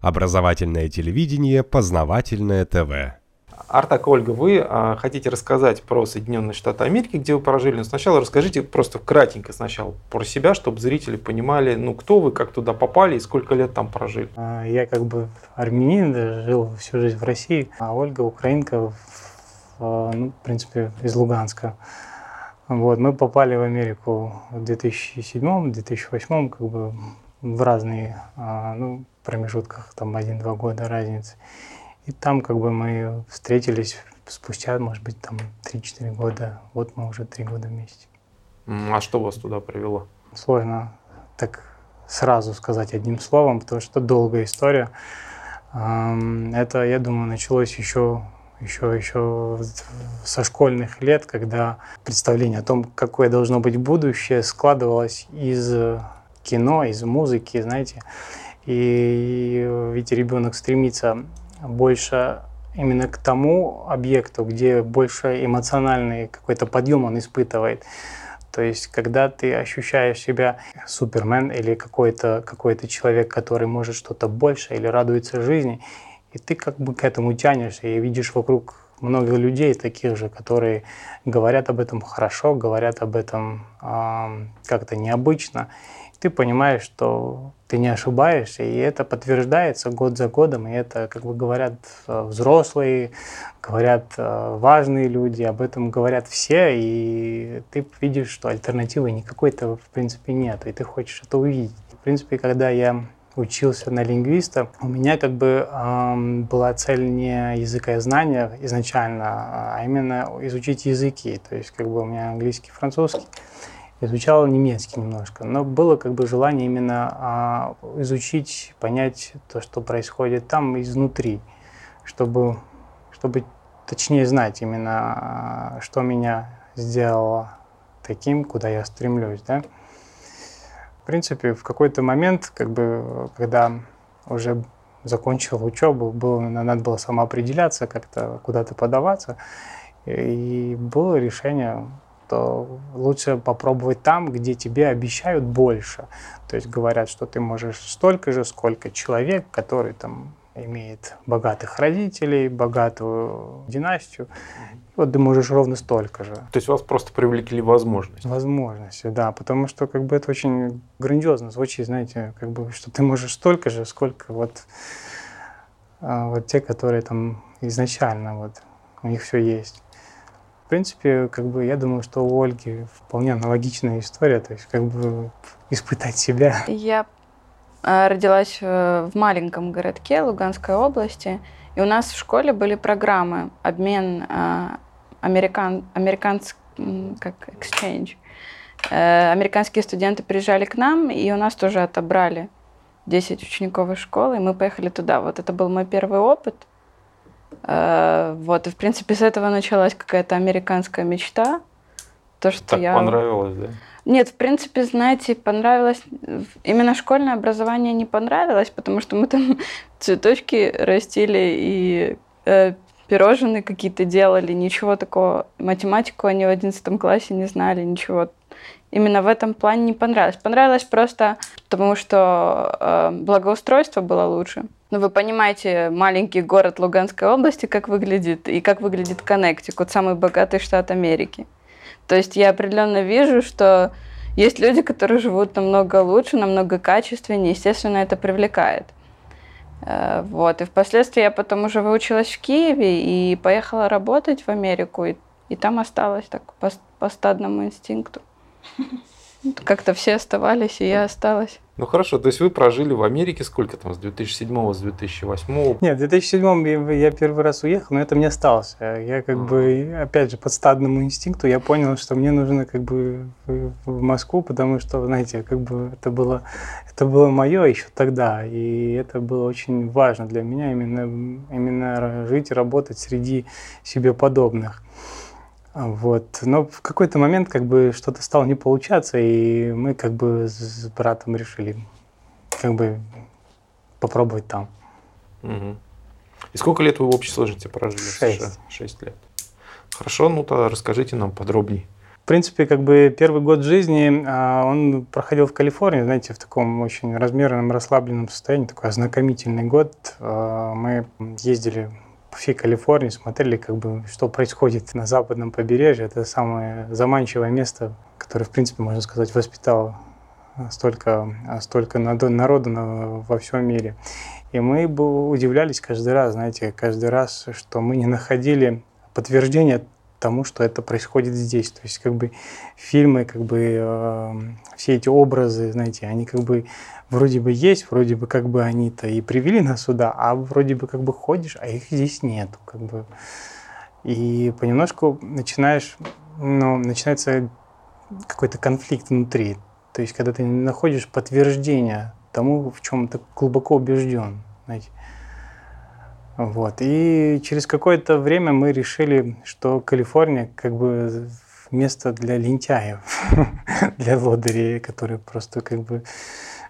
Образовательное телевидение, познавательное ТВ. Артак, Ольга, вы а, хотите рассказать про Соединенные Штаты Америки, где вы прожили, но сначала расскажите просто кратенько сначала про себя, чтобы зрители понимали, ну, кто вы, как туда попали и сколько лет там прожили. А, я как бы армянин, жил всю жизнь в России, а Ольга украинка, ну, в принципе, из Луганска. Вот, мы попали в Америку в 2007-2008, как бы в разные а, ну, промежутках, там один-два года разницы. И там как бы мы встретились спустя, может быть, там 3-4 года. Вот мы уже три года вместе. А что вас туда привело? Сложно так сразу сказать одним словом, потому что долгая история. Это, я думаю, началось еще еще, еще со школьных лет, когда представление о том, какое должно быть будущее, складывалось из кино, из музыки, знаете. И ведь ребенок стремится больше именно к тому объекту, где больше эмоциональный какой-то подъем он испытывает. То есть, когда ты ощущаешь себя супермен или какой-то какой человек, который может что-то больше или радуется жизни, и ты как бы к этому тянешься и видишь вокруг много людей таких же, которые говорят об этом хорошо, говорят об этом э, как-то необычно ты понимаешь, что ты не ошибаешься, и это подтверждается год за годом, и это, как бы говорят э, взрослые, говорят э, важные люди, об этом говорят все, и ты видишь, что альтернативы никакой-то в принципе нет, и ты хочешь это увидеть. В принципе, когда я учился на лингвиста, у меня как бы эм, была цель не языкознания изначально, а именно изучить языки, то есть как бы у меня английский, французский изучал немецкий немножко, но было как бы желание именно а, изучить, понять то, что происходит там изнутри, чтобы, чтобы точнее знать именно, а, что меня сделало таким, куда я стремлюсь, да. В принципе, в какой-то момент, как бы, когда уже закончил учебу, было, надо было самоопределяться, как-то куда-то подаваться, и было решение что лучше попробовать там, где тебе обещают больше. То есть говорят, что ты можешь столько же, сколько человек, который там имеет богатых родителей, богатую династию. Вот ты можешь ровно столько же. То есть вас просто привлекли возможность? Возможности, да, потому что как бы это очень грандиозно звучит, знаете, как бы, что ты можешь столько же, сколько вот, а, вот те, которые там изначально вот у них все есть. В принципе, как бы я думаю, что у Ольги вполне аналогичная история, то есть как бы испытать себя. Я э, родилась в маленьком городке Луганской области, и у нас в школе были программы обмен э, американ, американский, как exchange. Э, американские студенты приезжали к нам, и у нас тоже отобрали 10 учеников из школы, и мы поехали туда. Вот это был мой первый опыт – Э, вот, и в принципе с этого началась какая-то американская мечта. То, что так я... понравилось, да? Нет, в принципе, знаете, понравилось... Именно школьное образование не понравилось, потому что мы там цветочки растили и э, пирожные какие-то делали, ничего такого. Математику они в одиннадцатом классе не знали, ничего. Именно в этом плане не понравилось. Понравилось просто потому, что э, благоустройство было лучше. Ну, вы понимаете, маленький город Луганской области, как выглядит, и как выглядит Коннектикут, самый богатый штат Америки. То есть я определенно вижу, что есть люди, которые живут намного лучше, намного качественнее, естественно, это привлекает. Э, вот. И впоследствии я потом уже выучилась в Киеве и поехала работать в Америку, и, и там осталась так по, по стадному инстинкту. Как-то все оставались, и я осталась. Ну хорошо, то есть вы прожили в Америке сколько там, с 2007 с 2008? Нет, в 2007 я первый раз уехал, но это мне остался. Я как бы, опять же, по стадному инстинкту я понял, что мне нужно как бы в Москву, потому что, знаете, как бы это было, это было мое еще тогда, и это было очень важно для меня именно, именно жить и работать среди себе подобных. Вот. Но в какой-то момент как бы что-то стало не получаться, и мы как бы с братом решили как бы попробовать там. Угу. И сколько лет вы в общей сложности прожили? Шесть. Шесть лет. Хорошо, ну тогда расскажите нам подробнее. принципе, как бы первый год жизни а, он проходил в Калифорнии, знаете, в таком очень размеренном, расслабленном состоянии, такой ознакомительный год. А, мы ездили по всей Калифорнии, смотрели, как бы, что происходит на западном побережье. Это самое заманчивое место, которое, в принципе, можно сказать, воспитало столько, столько народу во всем мире. И мы удивлялись каждый раз, знаете, каждый раз, что мы не находили подтверждения тому, что это происходит здесь. То есть как бы фильмы, как бы э, все эти образы, знаете, они как бы вроде бы есть, вроде бы как бы они-то и привели нас сюда, а вроде бы как бы ходишь, а их здесь нет, как бы. И понемножку начинаешь, ну, начинается какой-то конфликт внутри. То есть когда ты находишь подтверждение тому, в чем ты глубоко убежден, знаете. Вот. И через какое-то время мы решили, что Калифорния как бы место для лентяев, для лодырей, которые просто как бы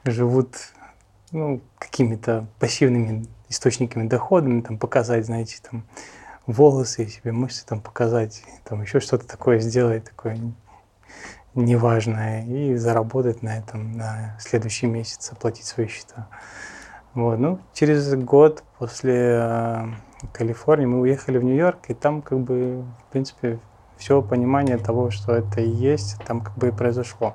живут ну, какими-то пассивными источниками дохода, там показать, знаете, там волосы себе, мышцы там показать, там еще что-то такое сделать, такое неважное, и заработать на этом на следующий месяц, оплатить свои счета. Вот. Ну, через год после э, Калифорнии мы уехали в Нью-Йорк, и там как бы, в принципе, все понимание того, что это и есть, там как бы и произошло.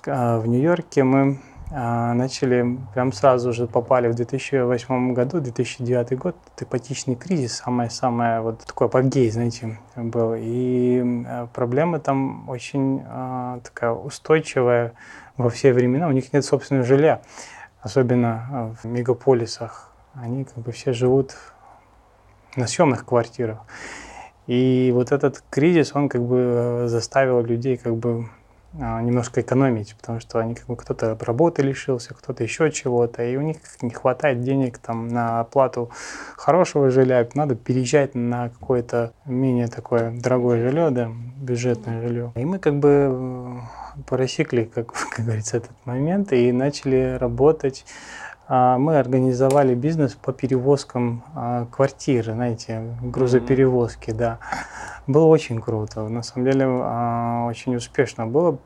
В, э, в Нью-Йорке мы э, начали, прям сразу же попали в 2008 году, 2009 год, ипотечный кризис, самое-самое вот такой апогей, знаете, был. И э, проблема там очень э, такая устойчивая во все времена, у них нет собственного жилья особенно а, в мегаполисах, они как бы все живут на съемных квартирах. И вот этот кризис, он как бы э, заставил людей как бы немножко экономить, потому что они как бы кто-то работы лишился, кто-то еще чего-то, и у них не хватает денег там на оплату хорошего жилья, надо переезжать на какое-то менее такое дорогое жилье, да, бюджетное жилье. И мы как бы э, просекли, как, как говорится, этот момент и начали работать. А, мы организовали бизнес по перевозкам а, квартиры, знаете, грузоперевозки, да. Было очень круто, на самом деле а, очень успешно было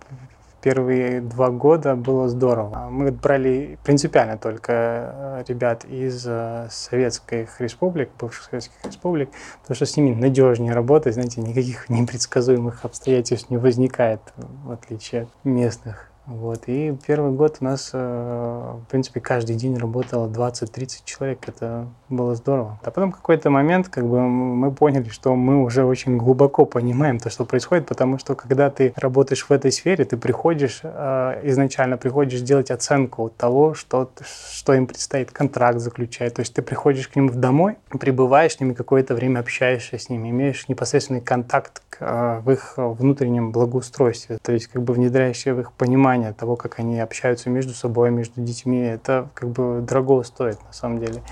первые два года было здорово. Мы брали принципиально только э, ребят из э, советских республик, бывших советских республик, потому что с ними надежнее работать, знаете, никаких непредсказуемых обстоятельств не возникает, в отличие от местных. Вот. И первый год у нас, э, в принципе, каждый день работало 20-30 человек. Это было здорово. А потом какой-то момент как бы мы поняли, что мы уже очень глубоко понимаем то, что происходит, потому что когда ты работаешь в этой сфере, ты приходишь, э, изначально приходишь делать оценку того, что, что им предстоит контракт заключать. То есть ты приходишь к ним домой, пребываешь с ними какое-то время, общаешься с ними, имеешь непосредственный контакт э, в их внутреннем благоустройстве. То есть как бы внедряешь в их понимание понимание того, как они общаются между собой, между детьми, это как бы дорого стоит на самом деле.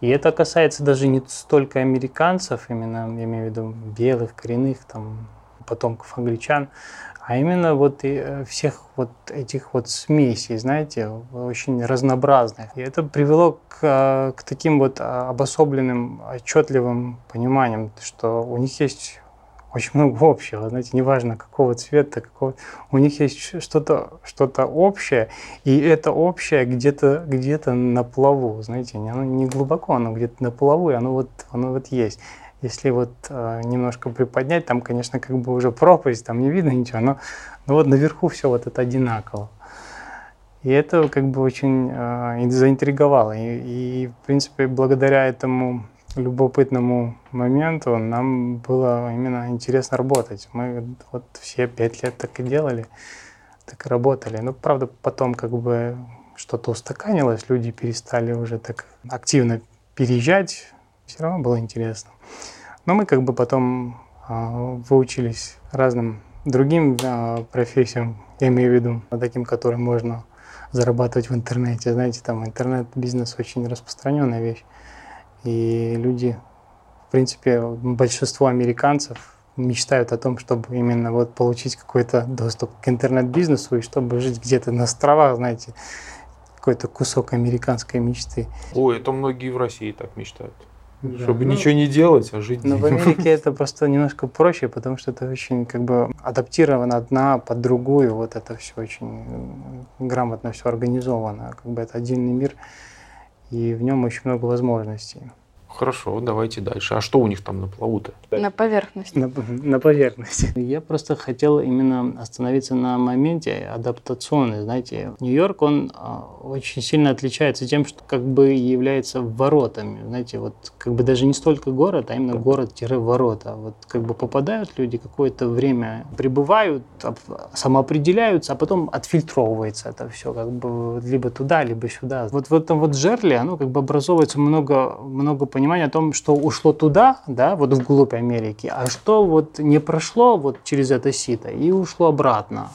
И это касается даже не столько американцев, именно, я имею в виду белых, коренных, там, потомков англичан, а именно вот э, всех вот этих вот смесей, знаете, очень разнообразных. И это привело к, э, к таким вот а, обособленным, отчетливым пониманиям, что у них есть очень много общего, знаете, неважно какого цвета, какого, у них есть что-то что общее, и это общее где-то где на плаву, знаете, оно не глубоко, оно где-то на плаву, и оно вот, оно вот есть. Если вот э, немножко приподнять, там, конечно, как бы уже пропасть, там не видно ничего, но, но вот наверху все вот это одинаково. И это как бы очень э, заинтриговало. И, и, в принципе, благодаря этому любопытному моменту нам было именно интересно работать. Мы вот все пять лет так и делали, так и работали. Ну, правда, потом как бы что-то устаканилось, люди перестали уже так активно переезжать, все равно было интересно. Но мы как бы потом э, выучились разным другим э, профессиям, я имею в виду, таким, которым можно зарабатывать в интернете. Знаете, там интернет-бизнес очень распространенная вещь. И люди, в принципе, большинство американцев мечтают о том, чтобы именно вот получить какой-то доступ к интернет-бизнесу и чтобы жить где-то на островах, знаете, какой-то кусок американской мечты. Ой, это многие в России так мечтают. Да. Чтобы ну, ничего не делать, а жить. Но в Америке это просто немножко проще, потому что это очень как бы адаптировано одна под другую. Вот это все очень грамотно все организовано. Как бы это отдельный мир, и в нем очень много возможностей. Хорошо, давайте дальше. А что у них там на плаву-то? На поверхности. На, на поверхности. Я просто хотел именно остановиться на моменте адаптационный. Знаете, Нью-Йорк, он а, очень сильно отличается тем, что как бы является воротами. Знаете, вот как бы даже не столько город, а именно город-ворота. Вот как бы попадают люди, какое-то время прибывают, самоопределяются, а потом отфильтровывается это все как бы либо туда, либо сюда. Вот в этом вот жерле, оно как бы образовывается много, много понимания понимание о том, что ушло туда, да, вот вглубь Америки, а что вот не прошло вот через это сито и ушло обратно.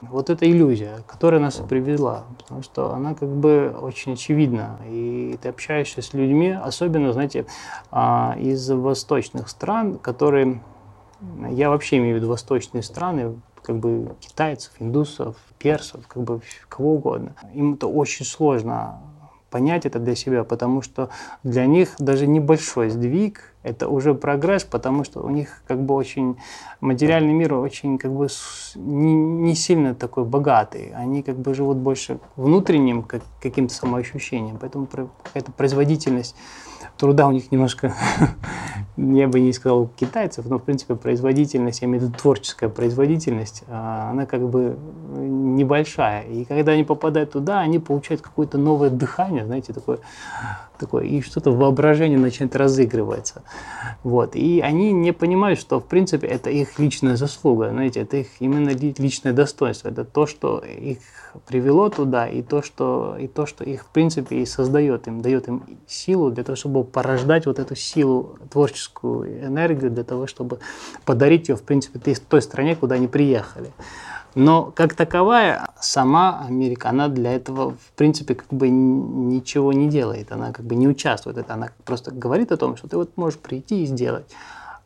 Вот эта иллюзия, которая нас и привела, потому что она как бы очень очевидна. И ты общаешься с людьми, особенно, знаете, а, из восточных стран, которые, я вообще имею в виду восточные страны, как бы китайцев, индусов, персов, как бы кого угодно. Им это очень сложно понять это для себя, потому что для них даже небольшой сдвиг – это уже прогресс, потому что у них как бы очень материальный мир очень как бы не, не сильно такой богатый. Они как бы живут больше внутренним как, каким-то самоощущением, поэтому какая-то производительность труда у них немножко, я бы не сказал китайцев, но в принципе производительность, я имею в виду творческая производительность, а, она как бы небольшая. И когда они попадают туда, они получают какое-то новое дыхание, знаете, такое, такое и что-то воображение начинает разыгрываться. Вот. И они не понимают, что в принципе это их личная заслуга, знаете, это их именно личное достоинство, это то, что их привело туда, и то, что, и то, что их в принципе и создает им, дает им силу для того, чтобы порождать вот эту силу, творческую энергию для того, чтобы подарить ее в принципе той стране, куда они приехали. Но как таковая сама Америка, она для этого в принципе как бы ничего не делает, она как бы не участвует, это она просто говорит о том, что ты вот можешь прийти и сделать.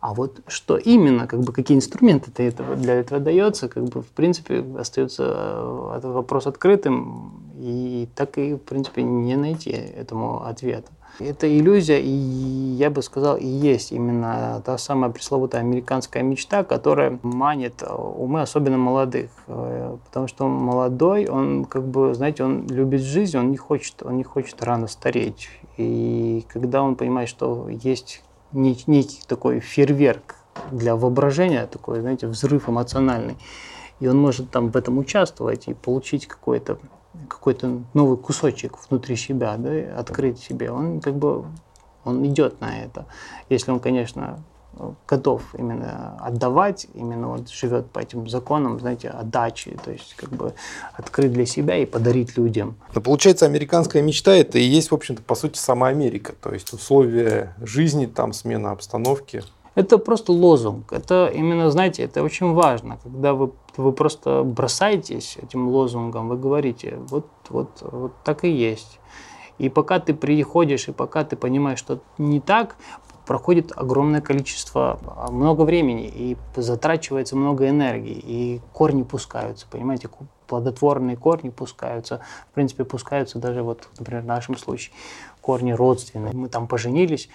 А вот что именно, как бы какие инструменты для этого, для этого дается, как бы в принципе остается этот вопрос открытым, и так и в принципе не найти этому ответа. Это иллюзия, и я бы сказал, и есть именно та самая пресловутая американская мечта, которая манит умы, особенно молодых. Э, потому что молодой, он как бы, знаете, он любит жизнь, он не хочет, он не хочет рано стареть. И когда он понимает, что есть некий такой фейерверк для воображения, такой, знаете, взрыв эмоциональный, и он может там в этом участвовать и получить какой-то какой-то новый кусочек внутри себя, да, открыть себе, он как бы он идет на это. Если он, конечно, готов именно отдавать, именно вот живет по этим законам, знаете, отдачи, то есть как бы открыть для себя и подарить людям. Но получается, американская мечта это и есть, в общем-то, по сути, сама Америка, то есть условия жизни, там смена обстановки. Это просто лозунг. Это именно, знаете, это очень важно, когда вы, вы просто бросаетесь этим лозунгом, вы говорите, вот, вот, вот так и есть. И пока ты приходишь, и пока ты понимаешь, что не так, проходит огромное количество, а, много времени, и затрачивается много энергии, и корни пускаются, понимаете, плодотворные корни пускаются, в принципе, пускаются даже вот, например, в нашем случае корни родственные. Мы там поженились,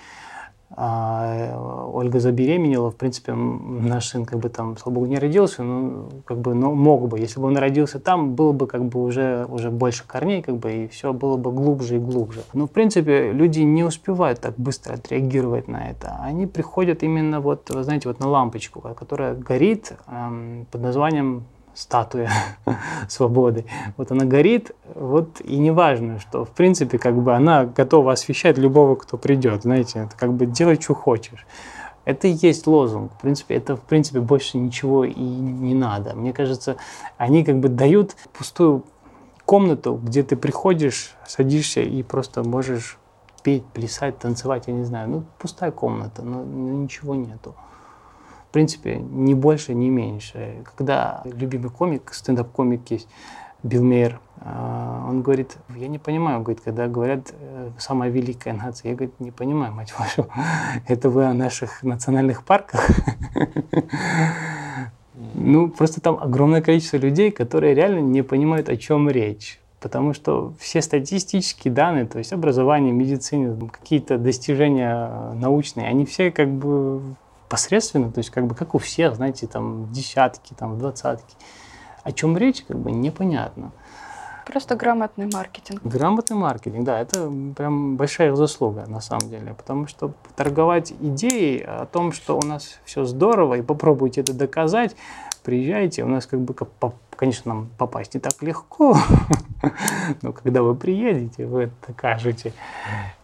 а Ольга забеременела, в принципе, наш сын как бы там, слава богу, не родился, но как бы, но мог бы. Если бы он родился там, было бы как бы уже, уже больше корней, как бы, и все было бы глубже и глубже. Но, в принципе, люди не успевают так быстро отреагировать на это. Они приходят именно вот, знаете, вот на лампочку, которая горит эм, под названием статуя свободы. Вот она горит, вот и не важно, что в принципе как бы она готова освещать любого, кто придет, знаете, это как бы делай, что хочешь. Это и есть лозунг. В принципе, это в принципе больше ничего и не надо. Мне кажется, они как бы дают пустую комнату, где ты приходишь, садишься и просто можешь петь, плясать, танцевать, я не знаю. Ну, пустая комната, но ничего нету принципе, ни больше, ни меньше. Когда любимый комик, стендап-комик есть, Билл Мейер, а, он говорит, я не понимаю, говорит, когда говорят э, самая великая нация, я говорит, не понимаю, мать вашу, это вы о наших национальных парках? Ну, просто там огромное количество людей, которые реально не понимают, о чем речь. Потому что все статистические данные, то есть образование, медицина, какие-то достижения научные, они все как бы посредственно, то есть как бы как у всех, знаете, там десятки, там двадцатки. О чем речь, как бы непонятно. Просто грамотный маркетинг. Грамотный маркетинг, да, это прям большая заслуга на самом деле, потому что торговать идеей о том, что у нас все здорово, и попробуйте это доказать, приезжайте, у нас как бы, конечно, нам попасть не так легко, но когда вы приедете, вы это докажете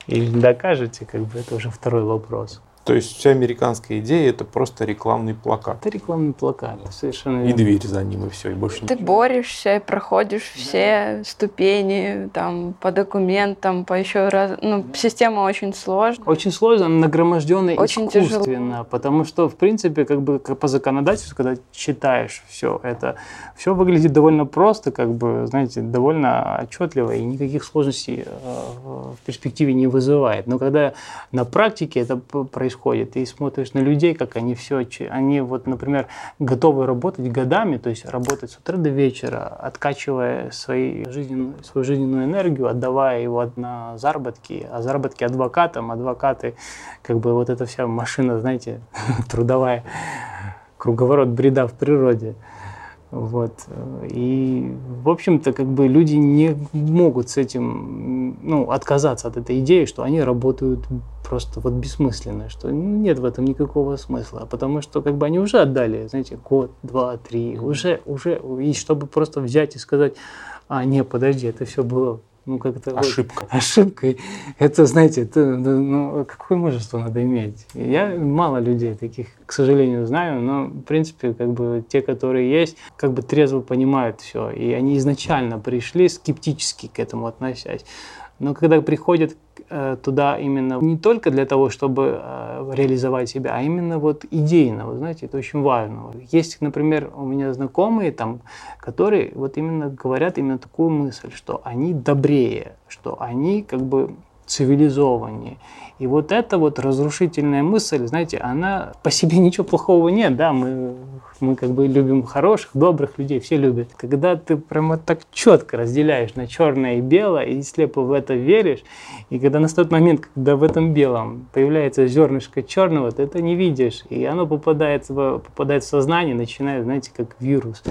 или докажете, как бы это уже второй вопрос. То есть вся американская идея это просто рекламный плакат. Это рекламный плакат, совершенно И дверь за ним, и все, и больше Ты ничего. борешься и проходишь все ступени там по документам, по еще раз. Ну, система очень сложная. Очень сложно, нагроможденная Очень искусственно, потому что, в принципе, как бы по законодательству, когда читаешь все это, все выглядит довольно просто, как бы, знаете, довольно отчетливо, и никаких сложностей э, в перспективе не вызывает. Но когда на практике это п- происходит, и смотришь на людей, как они все, они вот, например, готовы работать годами, то есть работать с утра до вечера, откачивая свои жизненную, свою жизненную энергию, отдавая его на заработки, а заработки адвокатам, адвокаты, как бы вот эта вся машина, знаете, трудовая, круговорот бреда в природе. Вот. И, в общем-то, как бы люди не могут с этим, ну, отказаться от этой идеи, что они работают просто вот бессмысленно, что нет в этом никакого смысла, потому что как бы они уже отдали, знаете, год, два, три, уже, уже, и чтобы просто взять и сказать, а, не, подожди, это все было ну, как-то... вот Ошибка. ошибкой. Это, знаете, это, ну, какое мужество надо иметь. Я мало людей таких, к сожалению, знаю, но, в принципе, как бы те, которые есть, как бы трезво понимают все. И они изначально пришли скептически к этому относясь. Но когда приходят э, туда именно не только для того, чтобы э, реализовать себя, а именно вот идейно, вы знаете, это очень важно. Есть, например, у меня знакомые там, которые вот именно говорят именно такую мысль, что они добрее, что они как бы цивилизованнее. И вот эта вот разрушительная мысль, знаете, она по себе ничего плохого нет, да, мы, мы как бы любим хороших, добрых людей, все любят. Когда ты прямо так четко разделяешь на черное и белое, и слепо в это веришь, и когда настает момент, когда в этом белом появляется зернышко черного, ты это не видишь, и оно попадает попадает в сознание, начинает, знаете, как вирус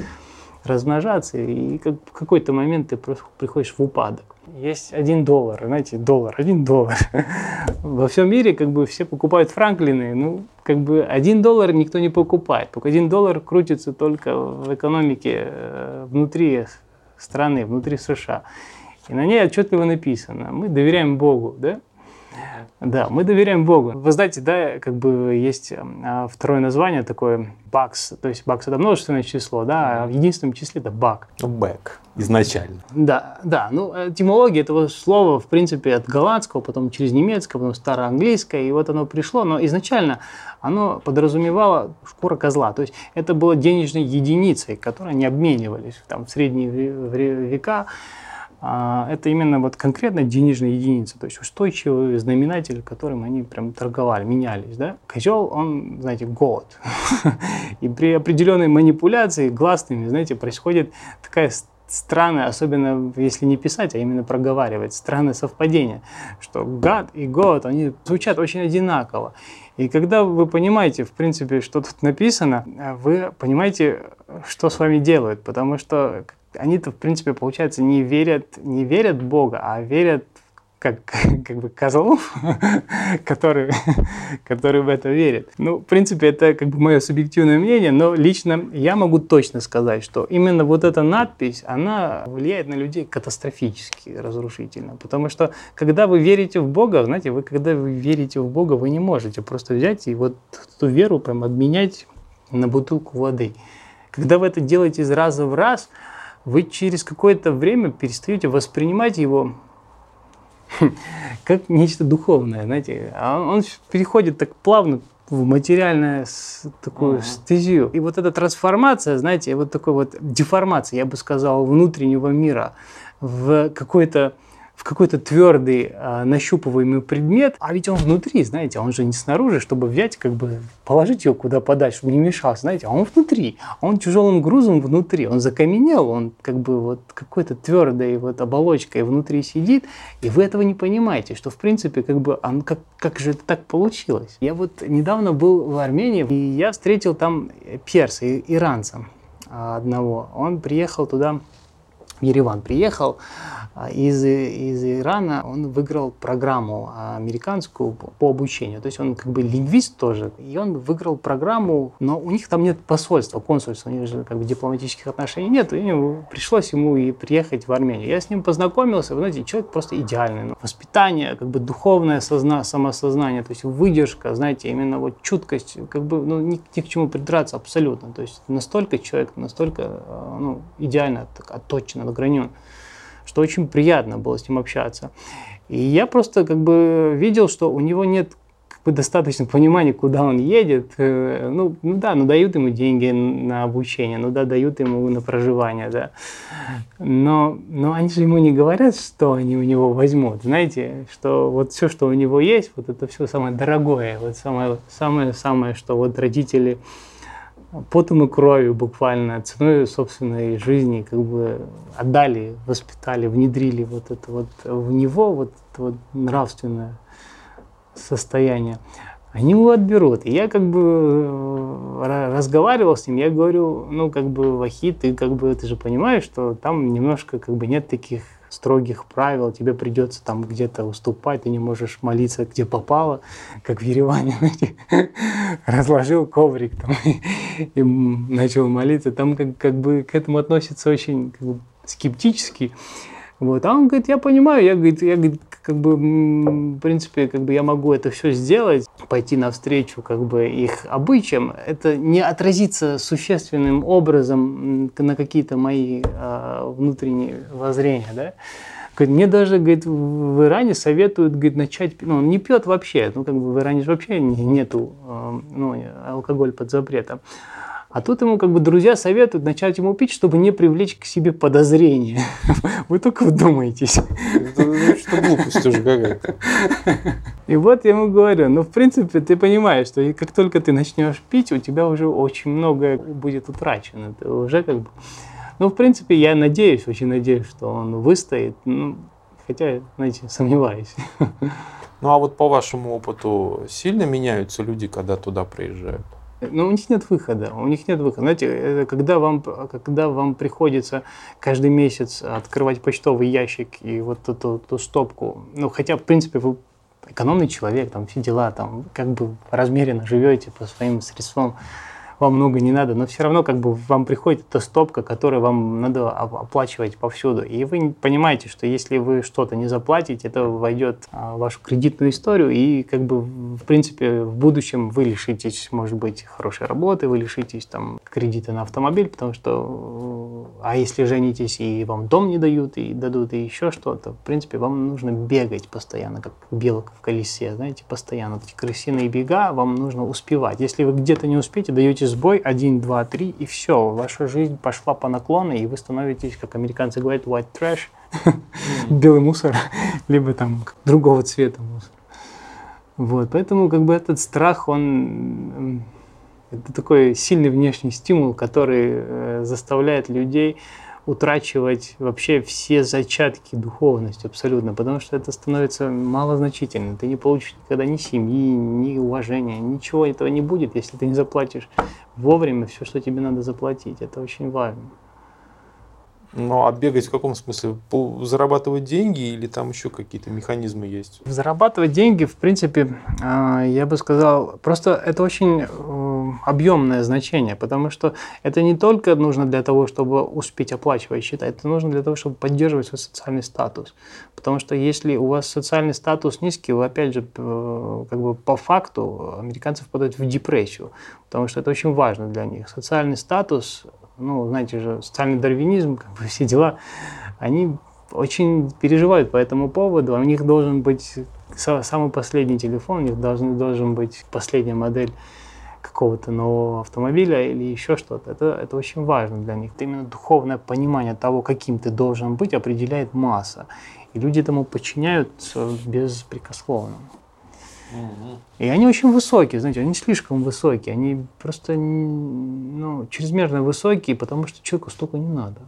размножаться, и в какой-то момент ты просто приходишь в упадок. Есть один доллар, знаете, доллар, один доллар. Во всем мире как бы все покупают франклины, ну, как бы один доллар никто не покупает. Только один доллар крутится только в экономике э, внутри страны, внутри США. И на ней отчетливо написано, мы доверяем Богу, да? Да, мы доверяем Богу. Вы знаете, да, как бы есть а, второе название такое бакс, то есть бакс это множественное число, да, а в единственном числе это бак. Бэк. Изначально. Да, да, ну этимология этого слова, в принципе, от голландского, потом через немецкое, потом староанглийское, и вот оно пришло, но изначально оно подразумевало шкура козла, то есть это было денежной единицей, которой они обменивались там, в средние ве- ве- века. А, Это именно вот конкретно денежная единица, то есть устойчивый знаменатель, которым они прям торговали, менялись. Да? Козел, он, знаете, год. И при определенной манипуляции гласными, знаете, происходит такая с- странная, особенно если не писать, а именно проговаривать, странное совпадение, что гад и год, они звучат очень одинаково. И когда вы понимаете, в принципе, что тут написано, вы понимаете, что с вами делают, потому что они-то, в принципе, получается, не верят, не верят в Бога, а верят как, как бы козлу, который, который в это верит. Ну, в принципе, это как бы мое субъективное мнение, но лично я могу точно сказать, что именно вот эта надпись, она влияет на людей катастрофически, разрушительно. Потому что, когда вы верите в Бога, знаете, вы когда вы верите в Бога, вы не можете просто взять и вот эту веру прям обменять на бутылку воды. Когда вы это делаете из раза в раз, вы через какое-то время перестаете воспринимать его как нечто духовное, знаете. А он, переходит так плавно в материальную такую Мгм. стезию. И вот эта трансформация, знаете, вот такой вот деформация, я бы сказал, внутреннего мира в какой-то в какой-то твердый, э, нащупываемый предмет, а ведь он внутри, знаете, он же не снаружи, чтобы взять, как бы положить его куда подальше, чтобы не мешался, знаете, а он внутри, он тяжелым грузом внутри, он закаменел, он как бы вот какой-то твердой вот оболочкой внутри сидит, и вы этого не понимаете, что в принципе как бы, он, как, как же это так получилось? Я вот недавно был в Армении, и я встретил там перса, иранца одного, он приехал туда, Ереван приехал, а, из, из Ирана он выиграл программу американскую по обучению. То есть он как бы лингвист тоже. И он выиграл программу, но у них там нет посольства, консульства, у них же как бы дипломатических отношений нет. И пришлось ему и приехать в Армению. Я с ним познакомился, вы знаете, человек просто идеальный. Воспитание, как бы духовное созна, самосознание, то есть выдержка, знаете, именно вот чуткость, как бы ну, ни, ни к чему придраться абсолютно. То есть настолько человек, настолько а, ну, идеально отточен, отгранен что очень приятно было с ним общаться. И я просто как бы видел, что у него нет как бы достаточно понимания, куда он едет. Э, ну, ну да, ну дают ему деньги на обучение, ну да, дают ему на проживание, да. Но, но они же ему не говорят, что они у него возьмут. Знаете, что вот все, что у него есть, вот это все самое дорогое, вот самое, самое, самое, что вот родители потом и кровью буквально, ценой собственной жизни как бы отдали, воспитали, внедрили вот это вот в него, вот это вот нравственное состояние, они его отберут. И я как бы э, разговаривал с ним, я говорю, ну как бы, Вахид, ты как бы, ты же понимаешь, что там немножко как бы нет таких строгих правил, тебе придется там где-то уступать, ты не можешь молиться, где попало, как в Ереване. Разложил коврик там и, начал молиться. Там как, как бы к этому относится очень как бы, скептически. Вот. А он говорит, я понимаю, я, говорит, я говорит, как бы, в принципе, как бы я могу это все сделать, пойти навстречу как бы их обычаям. Это не отразится существенным образом на какие-то мои а, внутренние воззрения, да. Мне даже, говорит, в Иране советуют, говорит, начать, ну, он не пьет вообще, ну, как бы в Иране же вообще нету, а, ну, алкоголь под запретом. А тут ему как бы друзья советуют начать ему пить, чтобы не привлечь к себе подозрения. Вы только вдумаетесь. Это что глупость уже какая-то. И вот я ему говорю, ну, в принципе, ты понимаешь, что как только ты начнешь пить, у тебя уже очень многое будет утрачено. Ты уже как бы... Ну, в принципе, я надеюсь, очень надеюсь, что он выстоит. Ну, хотя, знаете, сомневаюсь. Ну, а вот по вашему опыту сильно меняются люди, когда туда приезжают? Но у них нет выхода, у них нет выхода. Знаете, когда вам, когда вам приходится каждый месяц открывать почтовый ящик и вот эту, эту стопку, ну, хотя, в принципе, вы экономный человек, там все дела, там как бы размеренно живете по своим средствам, вам много не надо, но все равно как бы вам приходит эта стопка, которую вам надо оплачивать повсюду. И вы понимаете, что если вы что-то не заплатите, это войдет а, в вашу кредитную историю, и как бы в принципе в будущем вы лишитесь, может быть, хорошей работы, вы лишитесь там кредита на автомобиль, потому что, а если женитесь и вам дом не дают, и дадут и еще что-то, в принципе, вам нужно бегать постоянно, как белок в колесе, знаете, постоянно. Эти крысиные бега, вам нужно успевать. Если вы где-то не успеете, даете сбой, один, два, три, и все, ваша жизнь пошла по наклону, и вы становитесь, как американцы говорят, white trash, белый мусор, либо там другого цвета мусор. Вот, поэтому как бы этот страх, он это такой сильный внешний стимул, который э, заставляет людей утрачивать вообще все зачатки духовности абсолютно, потому что это становится малозначительным. Ты не получишь никогда ни семьи, ни уважения, ничего этого не будет, если ты не заплатишь вовремя все, что тебе надо заплатить. Это очень важно. Ну, а бегать в каком смысле? Зарабатывать деньги или там еще какие-то механизмы есть? Зарабатывать деньги, в принципе, а, я бы сказал, просто это очень объемное значение, потому что это не только нужно для того, чтобы успеть оплачивать счета, это нужно для того, чтобы поддерживать свой социальный статус. Потому что если у вас социальный статус низкий, вы, опять же, как бы по факту американцы впадают в депрессию, потому что это очень важно для них. Социальный статус ну, знаете же, социальный дарвинизм, как бы все дела, они очень переживают по этому поводу. У них должен быть самый последний телефон, у них должен, должен быть последняя модель какого-то нового автомобиля или еще что-то. Это, это очень важно для них. Именно духовное понимание того, каким ты должен быть, определяет масса. И люди этому подчиняются беспрекословно. И они очень высокие, знаете, они слишком высокие, они просто ну, чрезмерно высокие, потому что человеку столько не надо.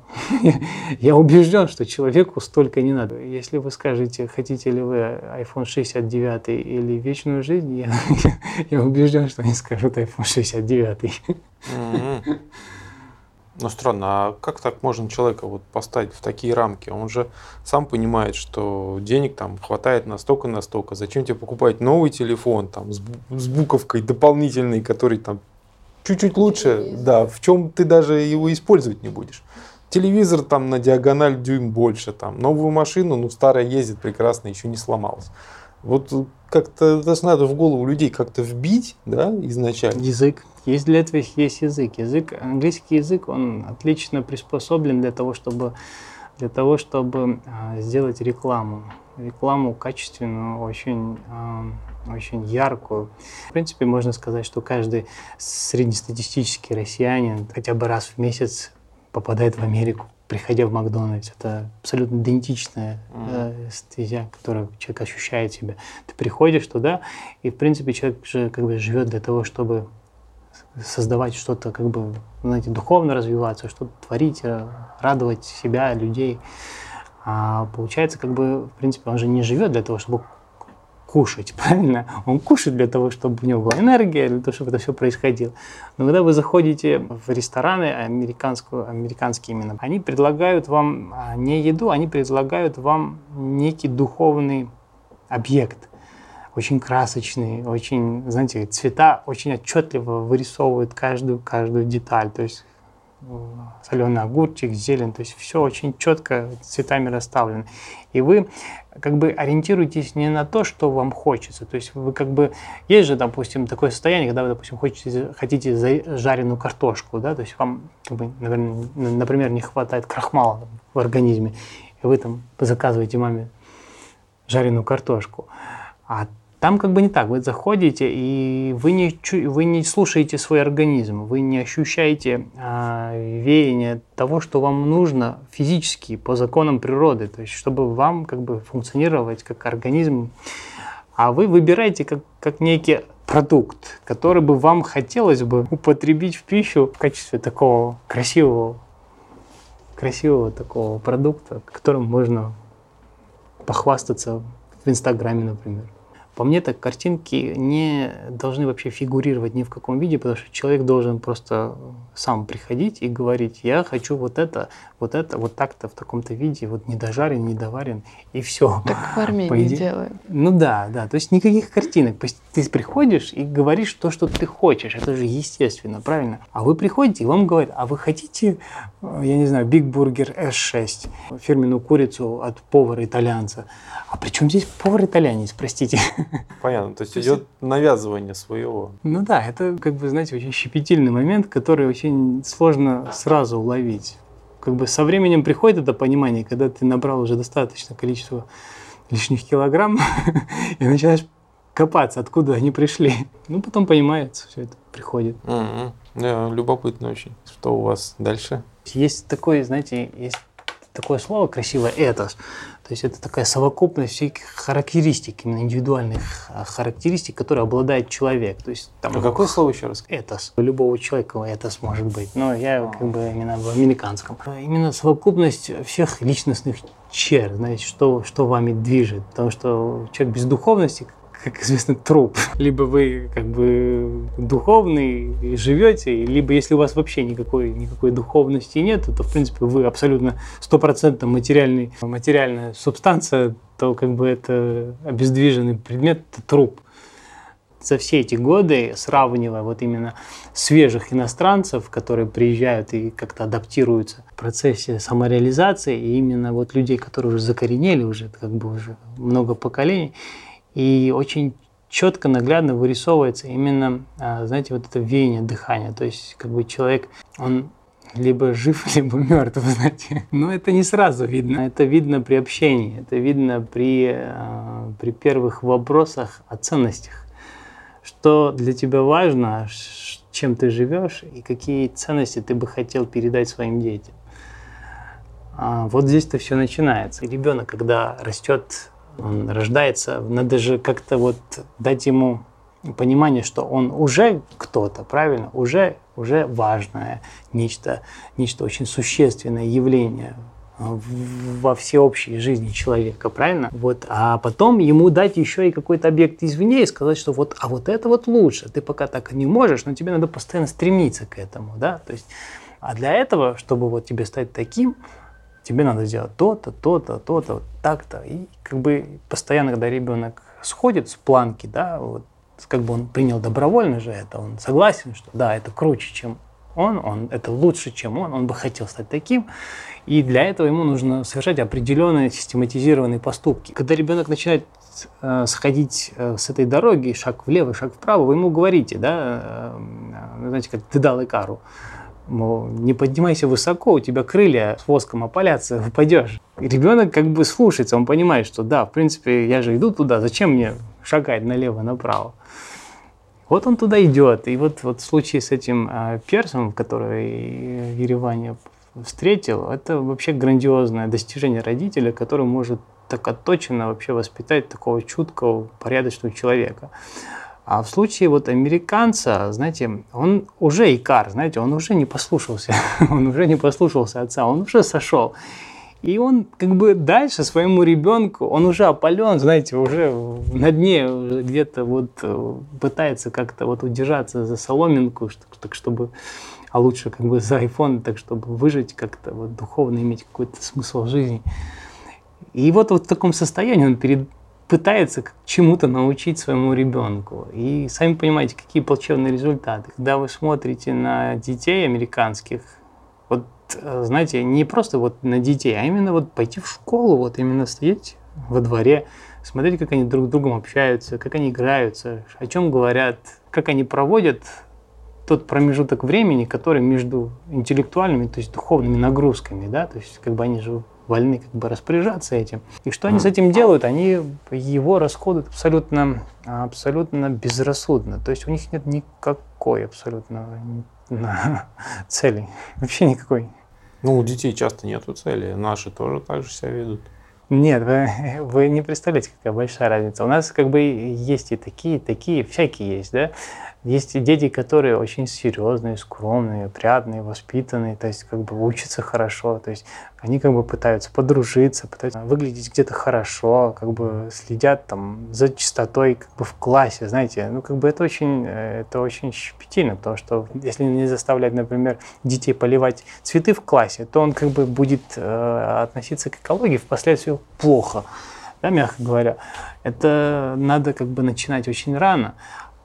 Я убежден, что человеку столько не надо. Если вы скажете, хотите ли вы iPhone 69 или вечную жизнь, я, убежден, что они скажут iPhone 69. Ну, странно, а как так можно человека вот поставить в такие рамки? Он же сам понимает, что денег там хватает настолько, настолько. Зачем тебе покупать новый телефон там с, с буковкой дополнительной, который там чуть-чуть лучше, да, в чем ты даже его использовать не будешь. Телевизор там на диагональ дюйм больше, там новую машину, ну старая ездит прекрасно, еще не сломалась. Вот как-то это надо в голову людей как-то вбить, да, изначально. Язык. Есть для этого есть язык. Язык, английский язык, он отлично приспособлен для того, чтобы для того, чтобы а, сделать рекламу. Рекламу качественную, очень, а, очень яркую. В принципе, можно сказать, что каждый среднестатистический россиянин хотя бы раз в месяц попадает в Америку приходя в Макдональдс. Это абсолютно идентичная э, стезя, которую человек ощущает себя. Ты приходишь туда, и, в принципе, человек же как бы живет для того, чтобы создавать что-то, как бы, знаете, духовно развиваться, что-то творить, э, радовать себя, людей. А получается, как бы, в принципе, он же не живет для того, чтобы кушать, правильно? Он кушает для того, чтобы у него была энергия, для того, чтобы это все происходило. Но когда вы заходите в рестораны американскую, американские именно, они предлагают вам а, не еду, они предлагают вам некий духовный объект очень красочный, очень, знаете, цвета очень отчетливо вырисовывают каждую, каждую деталь. То есть соленый огурчик, зелень, то есть все очень четко цветами расставлено. И вы как бы ориентируетесь не на то, что вам хочется. То есть вы как бы... Есть же, допустим, такое состояние, когда вы, допустим, хотите, хотите жареную картошку, да, то есть вам, как бы, например, не хватает крахмала в организме, и вы там заказываете маме жареную картошку. А там как бы не так. Вы заходите, и вы не, вы не слушаете свой организм, вы не ощущаете а, веяние того, что вам нужно физически по законам природы, то есть чтобы вам как бы функционировать как организм. А вы выбираете как, как некий продукт, который бы вам хотелось бы употребить в пищу в качестве такого красивого, красивого такого продукта, которым можно похвастаться в Инстаграме, например. По мне так картинки не должны вообще фигурировать ни в каком виде, потому что человек должен просто сам приходить и говорить, я хочу вот это, вот это, вот так-то в таком-то виде, вот не дожарен, не доварен, и все. Так в армии не делают. Ну да, да, то есть никаких картинок. Ты приходишь и говоришь то, что ты хочешь, это же естественно, правильно? А вы приходите, и вам говорят, а вы хотите, э, я не знаю, Big Burger S6, фирменную курицу от повара-итальянца. А при чем здесь повар-итальянец, простите? Понятно, то есть то идет навязывание своего. Ну да, это, как бы, знаете, очень щепетильный момент, который очень сложно сразу уловить. Как бы со временем приходит это понимание, когда ты набрал уже достаточное количество лишних килограмм и начинаешь копаться, откуда они пришли. Ну, потом понимается, все это приходит. Mm-hmm. Да, любопытно очень. Что у вас дальше? Есть такое, знаете, есть такое слово красивое «этос». То есть это такая совокупность всех характеристик, именно индивидуальных а, характеристик, которые обладает человек. То есть, там, а какое слово еще раз? Этос. У любого человека этос может быть. Но я как бы именно в американском. Именно совокупность всех личностных черт, знаете, что, что вами движет. Потому что человек без духовности, как известно, труп. Либо вы как бы духовный и живете, либо если у вас вообще никакой, никакой духовности нет, то в принципе вы абсолютно стопроцентно материальный, материальная субстанция, то как бы это обездвиженный предмет, это труп. За все эти годы, сравнивая вот именно свежих иностранцев, которые приезжают и как-то адаптируются в процессе самореализации, и именно вот людей, которые уже закоренели, уже как бы уже много поколений, и очень четко, наглядно вырисовывается именно, а, знаете, вот это веяние дыхания. То есть, как бы человек, он либо жив, либо мертв, знаете. Но это не сразу видно. Это видно при общении, это видно при, а, при первых вопросах о ценностях. что для тебя важно, чем ты живешь и какие ценности ты бы хотел передать своим детям. А вот здесь-то все начинается. Ребенок, когда растет, он рождается, надо же как-то вот дать ему понимание, что он уже кто-то, правильно, уже, уже важное, нечто, нечто очень существенное явление во всеобщей жизни человека, правильно? Вот, а потом ему дать еще и какой-то объект извне и сказать, что вот, а вот это вот лучше. Ты пока так не можешь, но тебе надо постоянно стремиться к этому, да? То есть, а для этого, чтобы вот тебе стать таким, тебе надо сделать то-то, то-то, то-то, вот так-то. И как бы постоянно, когда ребенок сходит с планки, да, вот, как бы он принял добровольно же это, он согласен, что да, это круче, чем он, он это лучше, чем он, он бы хотел стать таким. И для этого ему нужно совершать определенные систематизированные поступки. Когда ребенок начинает э, сходить э, с этой дороги, шаг влево, шаг вправо, вы ему говорите, да, э, знаете, как ты дал Икару, мол, не поднимайся высоко, у тебя крылья с воском опалятся, упадешь. И ребенок как бы слушается, он понимает, что да, в принципе, я же иду туда, зачем мне шагать налево-направо? Вот он туда идет. И вот, вот в случае с этим э, персом, который в Ереване встретил, это вообще грандиозное достижение родителя, который может так отточенно вообще воспитать такого чуткого, порядочного человека. А в случае вот американца, знаете, он уже икар, знаете, он уже не послушался, он уже не послушался отца, он уже сошел. И он как бы дальше своему ребенку, он уже опален, знаете, уже на дне где-то вот э, пытается как-то вот удержаться за соломинку, так чтобы, а лучше как бы за iPhone, так чтобы выжить как-то вот духовно, иметь какой-то смысл жизни. И вот, вот в таком состоянии он перед, пытается чему-то научить своему ребенку. И сами понимаете, какие плачевные результаты. Когда вы смотрите на детей американских, вот Э, знаете, не просто вот на детей, а именно вот пойти в школу, вот именно стоять во дворе, смотреть, как они друг с другом общаются, как они играются, о чем говорят, как они проводят тот промежуток времени, который между интеллектуальными, то есть духовными нагрузками, да, то есть как бы они же вольны как бы распоряжаться этим. И что они с этим делают? Они его расходуют абсолютно, абсолютно безрассудно. То есть у них нет никакой абсолютно цели, вообще никакой. Ну, у детей часто нету цели, наши тоже так же себя ведут. Нет, вы, вы не представляете, какая большая разница. У нас как бы есть и такие, такие, всякие есть, да. Есть дети, которые очень серьезные, скромные, приятные, воспитанные, то есть как бы учатся хорошо, то есть они как бы пытаются подружиться, пытаются выглядеть где-то хорошо, как бы следят там за чистотой как бы в классе, знаете, ну как бы это очень, это очень щепетильно, потому что если не заставлять, например, детей поливать цветы в классе, то он как бы будет э, относиться к экологии впоследствии плохо, да, мягко говоря. Это надо как бы начинать очень рано.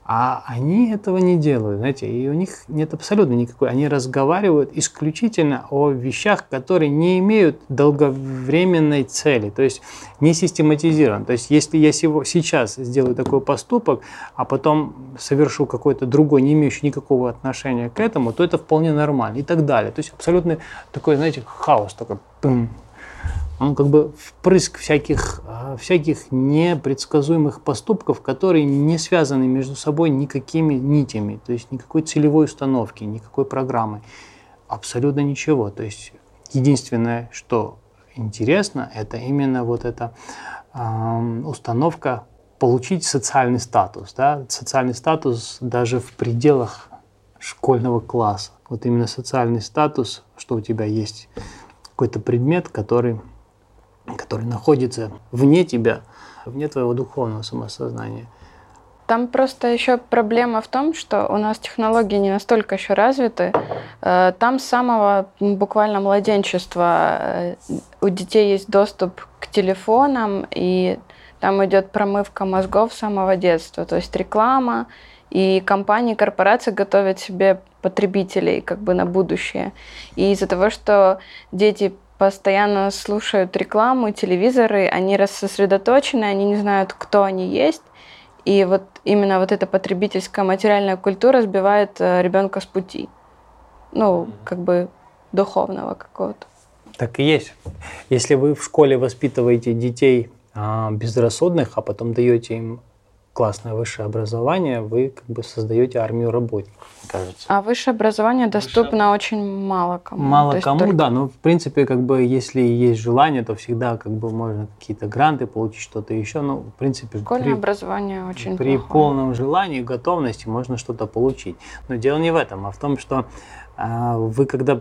А они этого не делают, знаете, и у них нет абсолютно никакой. Они разговаривают исключительно о вещах, которые не имеют долговременной цели, то есть не систематизирован. То есть если я сейчас сделаю такой поступок, а потом совершу какой-то другой, не имеющий никакого отношения к этому, то это вполне нормально и так далее. То есть абсолютно такой, знаете, хаос, такой пым, он как бы впрыск всяких, а, всяких непредсказуемых поступков, которые не связаны между собой никакими нитями, то есть никакой целевой установки, никакой программы, абсолютно ничего. То есть единственное, что интересно, это именно вот эта установка получить социальный статус, да? социальный статус даже в пределах школьного класса. Вот именно социальный статус, что у тебя есть какой-то предмет, который который находится вне тебя, вне твоего духовного самосознания. Там просто еще проблема в том, что у нас технологии не настолько еще развиты. Э, там с самого буквально младенчества э, у детей есть доступ к телефонам, и там идет промывка мозгов с самого детства. То есть реклама, и компании, корпорации готовят себе потребителей как бы на будущее. И из-за того, что дети постоянно слушают рекламу, телевизоры, они рассосредоточены, они не знают, кто они есть. И вот именно вот эта потребительская материальная культура сбивает э, ребенка с пути. Ну, как бы духовного какого-то. Так и есть. Если вы в школе воспитываете детей а, безрассудных, а потом даете им классное высшее образование, вы как бы создаете армию работников, кажется. А высшее образование доступно очень мало кому. Мало То кому, только- да, но в принципе, как бы, если есть желание, то всегда как бы можно какие-то гранты получить, что-то еще. Ну, в принципе, Школьное при- образование очень При плохое. полном желании и готовности можно что-то получить. Но дело не в этом, а в том, что а, вы когда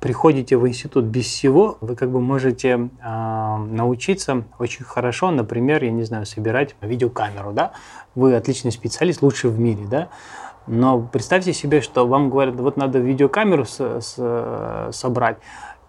приходите в институт без всего, вы как бы можете а, научиться очень хорошо, например, я не знаю, собирать видеокамеру, да? Вы отличный специалист, лучший в мире, да? Но представьте себе, что вам говорят, вот надо видеокамеру с- с- собрать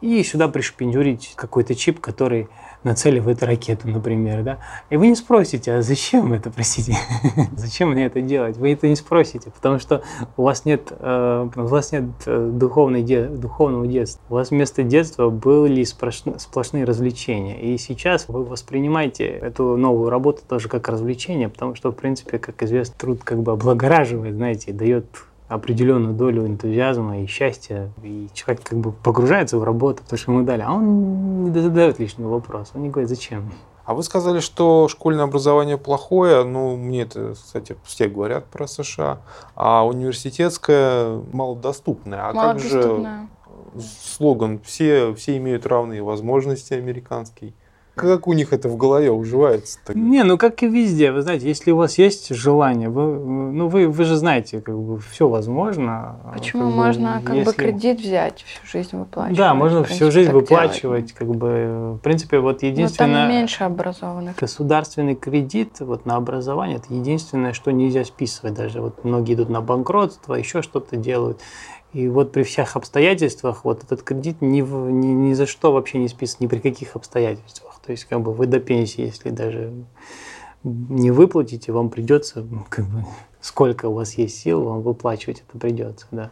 и сюда пришпендюрить какой-то чип, который нацеливает ракету, например, да, и вы не спросите, а зачем это, простите, зачем мне это делать? Вы это не спросите, потому что у вас нет, э, у вас нет э, духовной де- духовного детства. У вас вместо детства были сплошн- сплошные развлечения. И сейчас вы воспринимаете эту новую работу тоже как развлечение, потому что, в принципе, как известно, труд как бы облагораживает, знаете, дает определенную долю энтузиазма и счастья, и человек как бы погружается в работу, потому что ему дали, а он не задает лишнего вопроса, он не говорит, зачем. А вы сказали, что школьное образование плохое. Ну, мне это, кстати, все говорят про США. А университетское малодоступное. А как же Малодоступное. слоган «все, все имеют равные возможности» американский? Как у них это в голове уживается? Не, ну как и везде, вы знаете, если у вас есть желание, вы, ну вы, вы же знаете, как бы все возможно. Почему Как бы, можно как бы если- кредит взять, всю жизнь выплачивать? Да, можно в всю принципе, жизнь так делать. выплачивать, как бы, в принципе, вот Но единственное... там меньше образованных. Государственный кредит вот на образование это единственное, что нельзя списывать. Даже вот многие идут на банкротство, еще что-то делают. И вот при всех обстоятельствах вот этот кредит ни, ни, ни за что вообще не списан, ни при каких обстоятельствах. То есть как бы вы до пенсии, если даже не выплатите, вам придется, как бы, сколько у вас есть сил, вам выплачивать это придется, да.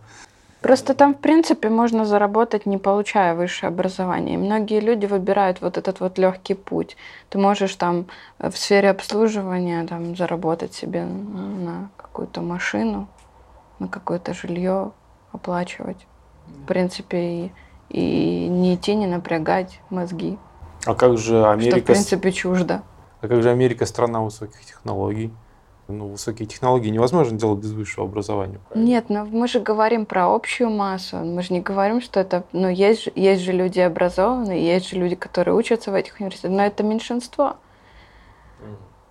Просто там, в принципе, можно заработать, не получая высшее образование. И многие люди выбирают вот этот вот легкий путь. Ты можешь там э, в сфере обслуживания там, заработать себе на какую-то машину, на какое-то жилье оплачивать. В принципе, и, и не идти, не напрягать мозги. А как же Что, в Америка? принципе, чуждо. А как же Америка страна высоких технологий? Ну, высокие технологии невозможно делать без высшего образования. правильно? Нет, но мы же говорим про общую массу. Мы же не говорим, что это... Ну, есть же, есть же люди образованные, есть же люди, которые учатся в этих университетах, но это меньшинство.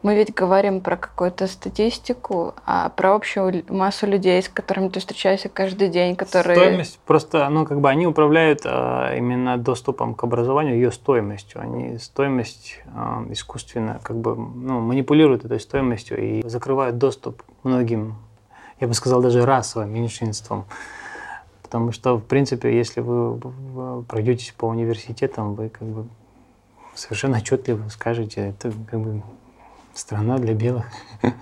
Мы ведь говорим про какую-то статистику, а про общую массу людей, с которыми ты встречаешься каждый день, которые... Стоимость просто, ну, как бы они управляют а, именно доступом к образованию, ее стоимостью. Они стоимость а, искусственно, как бы, ну, манипулируют этой стоимостью и закрывают доступ многим, я бы сказал, даже расовым меньшинствам. Потому что, в принципе, если вы пройдетесь по университетам, вы как бы совершенно отчетливо скажете, это как бы страна для белых.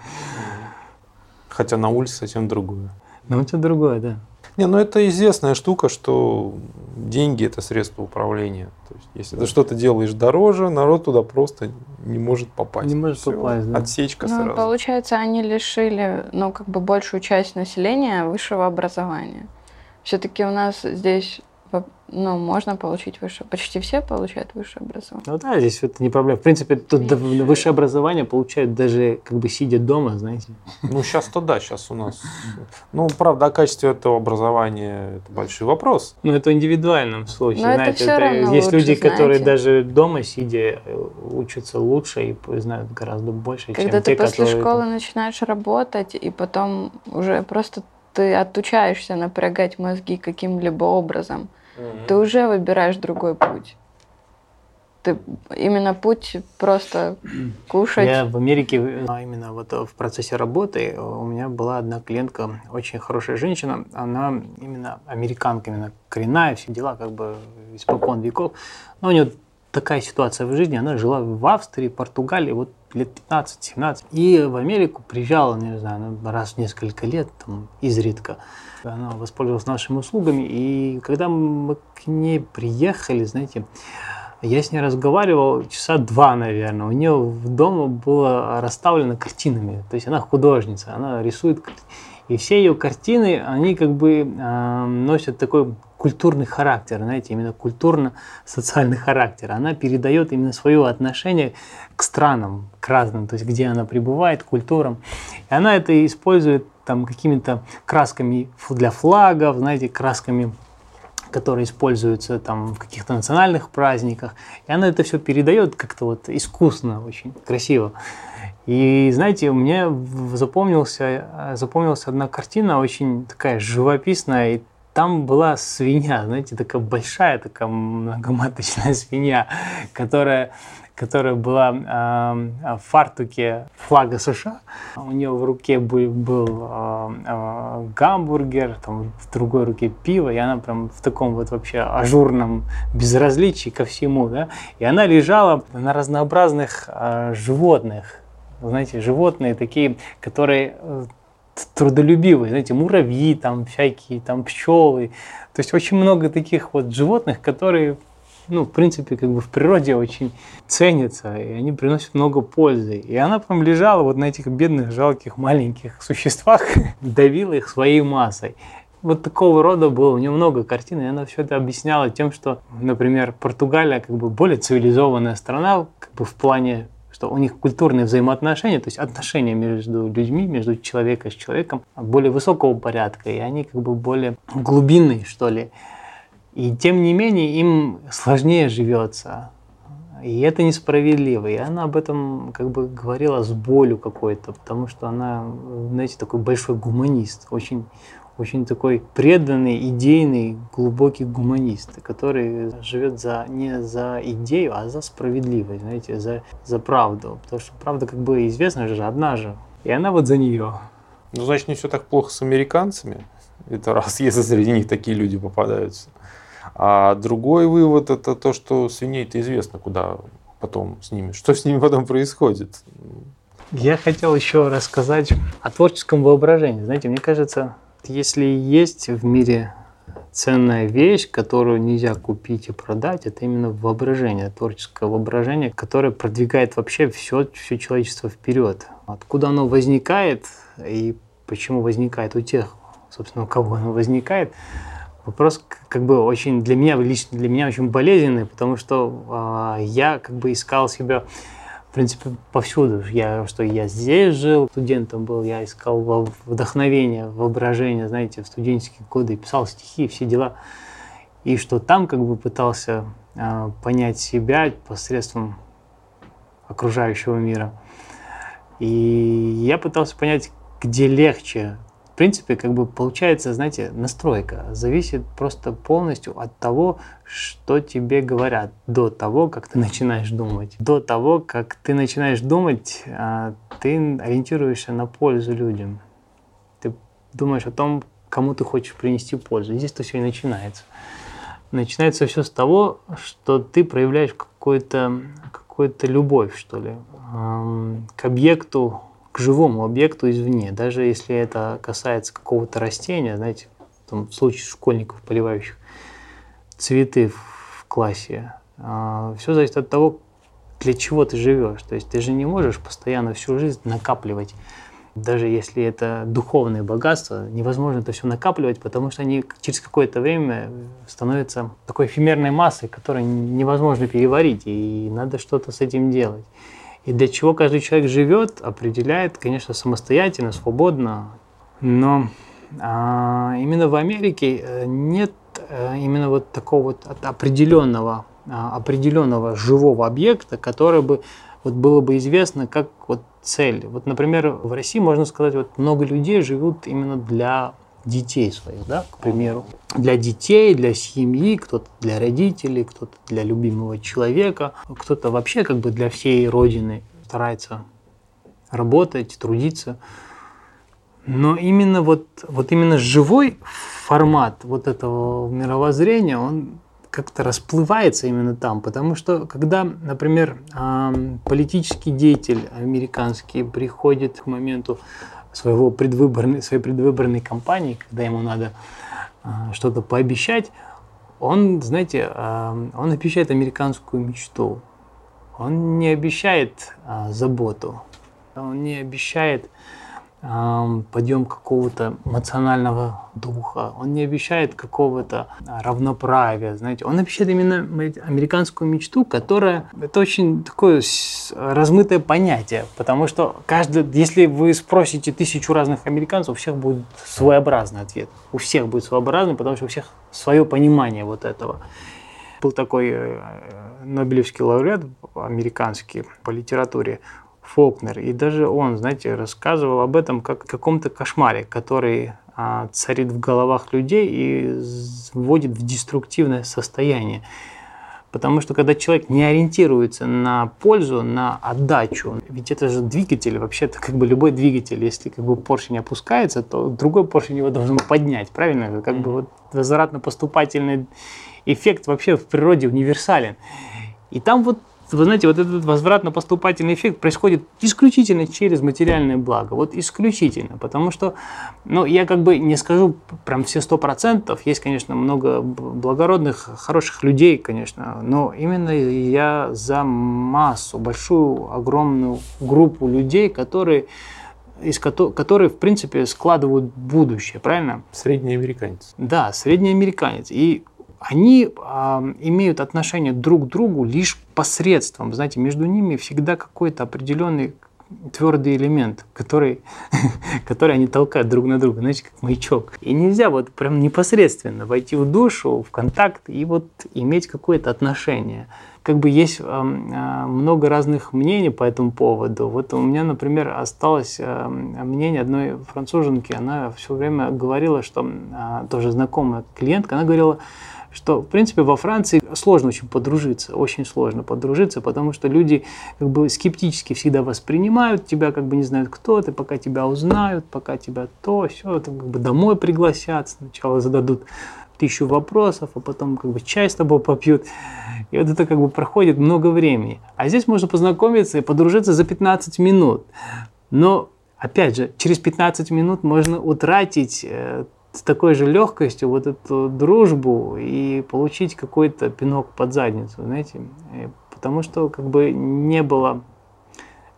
Хотя на улице совсем другое. Но это другое, да. Не, ну это известная штука, что деньги это средство управления. То есть, если ты что-то делаешь дороже, народ туда просто не может попасть. Не может Всё, попасть, да. Отсечка Ну, сразу. получается, они лишили, ну, как бы большую часть населения высшего образования. Все-таки у нас здесь, ну, можно получить высшее, почти все получают высшее образование. Ну да, здесь это не проблема. В принципе, тут да- высшее образование получают даже как бы сидя дома, знаете. Ну, сейчас-то да, сейчас у нас. Ну, правда, о качестве этого образования это большой вопрос. Ну, это в индивидуальном случае. Но это знаете, всё равно есть лучше, люди, которые знаете. даже дома сидя э, учатся лучше и знают гораздо больше, Когда чем ты те, после которые... школы начинаешь работать, и потом уже просто ты отучаешься напрягать мозги каким-либо образом, ты уже выбираешь другой путь. Ты именно путь просто кушать. Я в Америке, а именно вот в процессе работы, у меня была одна клиентка, очень хорошая женщина, она именно американка, именно коренная, все дела как бы испокон веков. Но у нее такая ситуация в жизни, она жила в Австрии, Португалии, вот лет 15-17. И в Америку приезжала, не знаю, ну, раз в несколько лет, там, изредка. Она воспользовалась нашими услугами, и когда мы к ней приехали, знаете, Я с ней разговаривал часа два, наверное. У нее в дома было расставлено картинами. То есть она художница, она рисует. И все ее картины, они как бы э, носят такой культурный характер, знаете, именно культурно-социальный характер. Она передает именно свое отношение к странам, к разным, то есть где она пребывает, к культурам. И она это использует там какими-то красками для флагов, знаете, красками которые используются там в каких-то национальных праздниках. И она это все передает как-то вот искусно, очень красиво. И знаете, мне запомнился, запомнилась одна картина, очень такая живописная, и там была свинья, знаете, такая большая, такая многоматочная свинья, которая которая была э, в фартуке флага США. У нее в руке был, был э, э, гамбургер, там, в другой руке пиво, и она прям в таком вот вообще ажурном безразличии ко всему. Да? И она лежала на разнообразных э, животных. Знаете, животные такие, которые э, трудолюбивые, знаете, муравьи, там всякие, там пчелы. То есть очень много таких вот животных, которые ну, в принципе, как бы в природе очень ценятся, и они приносят много пользы. И она прям лежала вот на этих бедных, жалких, маленьких существах, давила их своей массой. Вот такого рода было, у нее много картин, и она все это объясняла тем, что, например, Португалия как бы более цивилизованная страна, как бы в плане что у них культурные взаимоотношения, то есть отношения между людьми, между человеком с человеком более высокого порядка, и они как бы более глубинные, что ли. И тем не менее им сложнее живется. И это несправедливо. И она об этом как бы говорила с болью какой-то, потому что она, знаете, такой большой гуманист, очень, очень такой преданный, идейный, глубокий гуманист, который живет за, не за идею, а за справедливость, знаете, за, за правду. Потому что правда как бы известна же, одна же. И она вот за нее. Ну, значит, не все так плохо с американцами. Это раз, если среди них такие люди попадаются. А другой вывод это то, что свиней-то известно, куда потом с ними, что с ними потом происходит. Я хотел еще рассказать о творческом воображении. Знаете, мне кажется, если есть в мире ценная вещь, которую нельзя купить и продать, это именно воображение, творческое воображение, которое продвигает вообще все, все человечество вперед. Откуда оно возникает и почему возникает у тех, собственно, у кого оно возникает, Вопрос как бы очень для меня, лично для меня очень болезненный, потому что э, я как бы искал себя, в принципе, повсюду. Я, что я здесь жил, студентом был, я искал вдохновение, воображение, знаете, в студенческие годы, писал стихи, все дела. И что там как бы пытался э, понять себя посредством окружающего мира. И я пытался понять, где легче в принципе, как бы получается, знаете, настройка зависит просто полностью от того, что тебе говорят до того, как ты начинаешь думать. До того, как ты начинаешь думать, а, ты ориентируешься на пользу людям. Ты думаешь о том, кому ты хочешь принести пользу. Здесь-то все и начинается. Начинается все с того, что ты проявляешь какую-то какую любовь, что ли, к объекту, к живому объекту извне, даже если это касается какого-то растения, знаете, там, в случае школьников, поливающих цветы в классе, а, все зависит от того, для чего ты живешь. То есть ты же не можешь постоянно всю жизнь накапливать. Даже если это духовное богатство, невозможно это все накапливать, потому что они через какое-то время становятся такой эфемерной массой, которую невозможно переварить, и надо что-то с этим делать. И для чего каждый человек живет, определяет, конечно, самостоятельно, свободно. Но а, именно в Америке э, нет а, именно вот такого вот определенного, а, определенного живого объекта, который бы вот было бы известно как вот цель. Вот, например, в России можно сказать, вот много людей живут именно для детей своих, да, к примеру. Для детей, для семьи, кто-то для родителей, кто-то для любимого человека, кто-то вообще как бы для всей Родины старается работать, трудиться. Но именно вот, вот именно живой формат вот этого мировоззрения, он как-то расплывается именно там, потому что когда, например, политический деятель американский приходит к моменту своего предвыборной, своей предвыборной кампании, когда ему надо а, что-то пообещать, он, знаете, э, он обещает американскую мечту. Он не обещает э, заботу. Он не обещает подъем какого-то эмоционального духа, он не обещает какого-то равноправия, знаете, он обещает именно американскую мечту, которая, это очень такое размытое понятие, потому что каждый, если вы спросите тысячу разных американцев, у всех будет своеобразный ответ, у всех будет своеобразный, потому что у всех свое понимание вот этого. Был такой э, Нобелевский лауреат американский по литературе, Фолкнер. И даже он, знаете, рассказывал об этом как о каком-то кошмаре, который а, царит в головах людей и вводит в деструктивное состояние. Потому что когда человек не ориентируется на пользу, на отдачу, ведь это же двигатель, вообще-то как бы любой двигатель, если как бы поршень опускается, то другой поршень его должен поднять, правильно? Это как бы вот возвратно-поступательный эффект вообще в природе универсален. И там вот вы знаете, вот этот возвратно-поступательный эффект происходит исключительно через материальное благо. Вот исключительно. Потому что, ну, я как бы не скажу прям все сто процентов. Есть, конечно, много благородных, хороших людей, конечно. Но именно я за массу, большую, огромную группу людей, которые из которые, в принципе, складывают будущее, правильно? Средний американец. Да, средний американец. И они э, имеют отношение друг к другу лишь посредством. Знаете, между ними всегда какой-то определенный твердый элемент, который, который они толкают друг на друга, знаете, как маячок. И нельзя вот прям непосредственно войти в душу, в контакт и вот иметь какое-то отношение. Как бы есть э, много разных мнений по этому поводу. Вот у меня, например, осталось э, мнение одной француженки. Она все время говорила, что э, тоже знакомая клиентка, она говорила, что, в принципе, во Франции сложно очень подружиться, очень сложно подружиться, потому что люди как бы скептически всегда воспринимают тебя, как бы не знают, кто ты, пока тебя узнают, пока тебя то, все, там, как бы домой пригласят, сначала зададут тысячу вопросов, а потом как бы чай с тобой попьют. И вот это как бы проходит много времени. А здесь можно познакомиться и подружиться за 15 минут. Но, опять же, через 15 минут можно утратить э, с такой же легкостью вот эту дружбу и получить какой-то пинок под задницу, знаете, потому что как бы не было,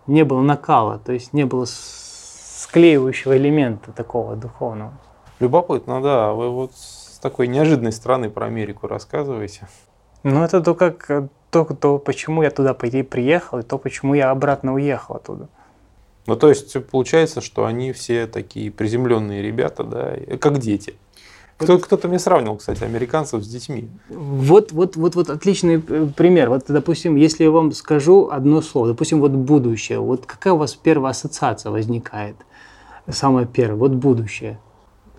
не было накала, то есть не было склеивающего элемента такого духовного. Любопытно, да. Вы вот с такой неожиданной стороны про Америку рассказываете. Ну, это то, как, то, то, почему я туда приехал, и то, почему я обратно уехал оттуда. Ну, то есть получается, что они все такие приземленные ребята, да, как дети. Кто, кто-то мне сравнивал, кстати, американцев с детьми. Вот, вот, вот, вот отличный э, пример. Вот, допустим, если я вам скажу одно слово, допустим, вот будущее, вот какая у вас первая ассоциация возникает? Самое первое, вот будущее.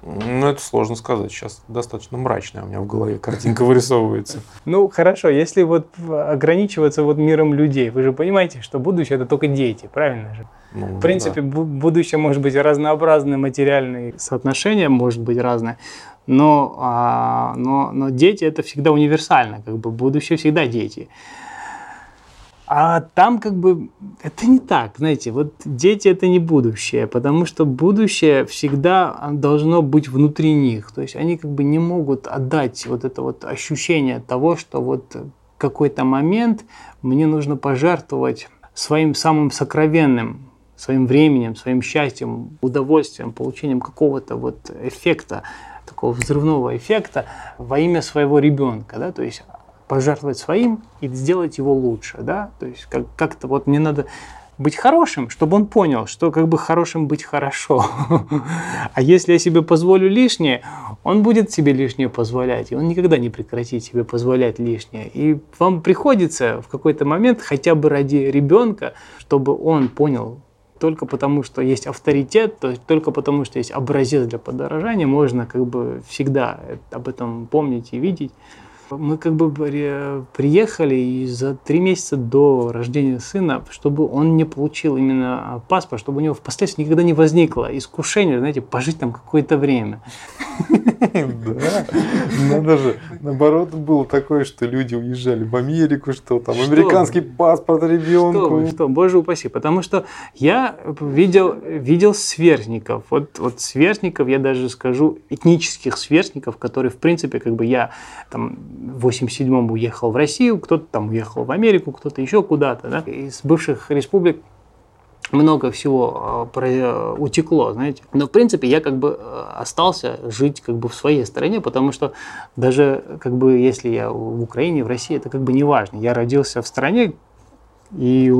Ну, это сложно сказать. Сейчас достаточно мрачная у меня в голове картинка вырисовывается. Ну, хорошо, если вот ограничиваться вот миром людей, вы же понимаете, что будущее – это только дети, правильно же? Ну, в принципе, да. будущее может быть разнообразное, материальные соотношения может быть разное, но, а, но, но дети это всегда универсально, как бы будущее всегда дети. А там как бы это не так, знаете, вот дети это не будущее, потому что будущее всегда должно быть внутри них, то есть они как бы не могут отдать вот это вот ощущение того, что вот какой-то момент мне нужно пожертвовать своим самым сокровенным, своим временем, своим счастьем, удовольствием, получением какого-то вот эффекта, такого взрывного эффекта во имя своего ребенка, да, то есть пожертвовать своим и сделать его лучше, да, то есть как- как-то вот мне надо быть хорошим, чтобы он понял, что как бы хорошим быть хорошо. А если я себе позволю лишнее, он будет себе лишнее позволять, и он никогда не прекратит себе позволять лишнее. И вам приходится в какой-то момент хотя бы ради ребенка, чтобы он понял, только потому, что есть авторитет, то есть только потому, что есть образец для подорожания, можно как бы всегда об этом помнить и видеть. Мы как бы приехали и за три месяца до рождения сына, чтобы он не получил именно паспорт, чтобы у него впоследствии никогда не возникло искушение, знаете, пожить там какое-то время. Да, надо же. Наоборот, было такое, что люди уезжали в Америку, что там американский паспорт ребенку. Что боже упаси. Потому что я видел, видел сверстников. Вот, вот сверстников, я даже скажу, этнических сверстников, которые, в принципе, как бы я там в 87-м уехал в Россию, кто-то там уехал в Америку, кто-то еще куда-то. Да? Из бывших республик много всего э, утекло, знаете. Но, в принципе, я как бы э, остался жить как бы в своей стране, потому что даже как бы если я в Украине, в России, это как бы не важно. Я родился в стране, и,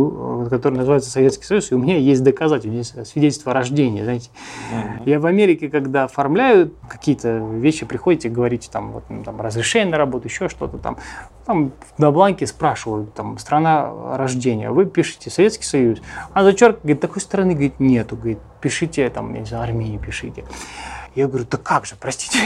который называется Советский Союз, и у меня есть доказательства, есть свидетельство о рождении, знаете. Uh-huh. Я в Америке, когда оформляю какие-то вещи, приходите, говорите, там, вот, ну, там, разрешение на работу, еще что-то там, там на бланке спрашивают, там, страна рождения, вы пишете Советский Союз, а зачерк, говорит, такой страны, говорит, нету, говорит, пишите, там, не знаю, Армении пишите. Я говорю, да как же, простите,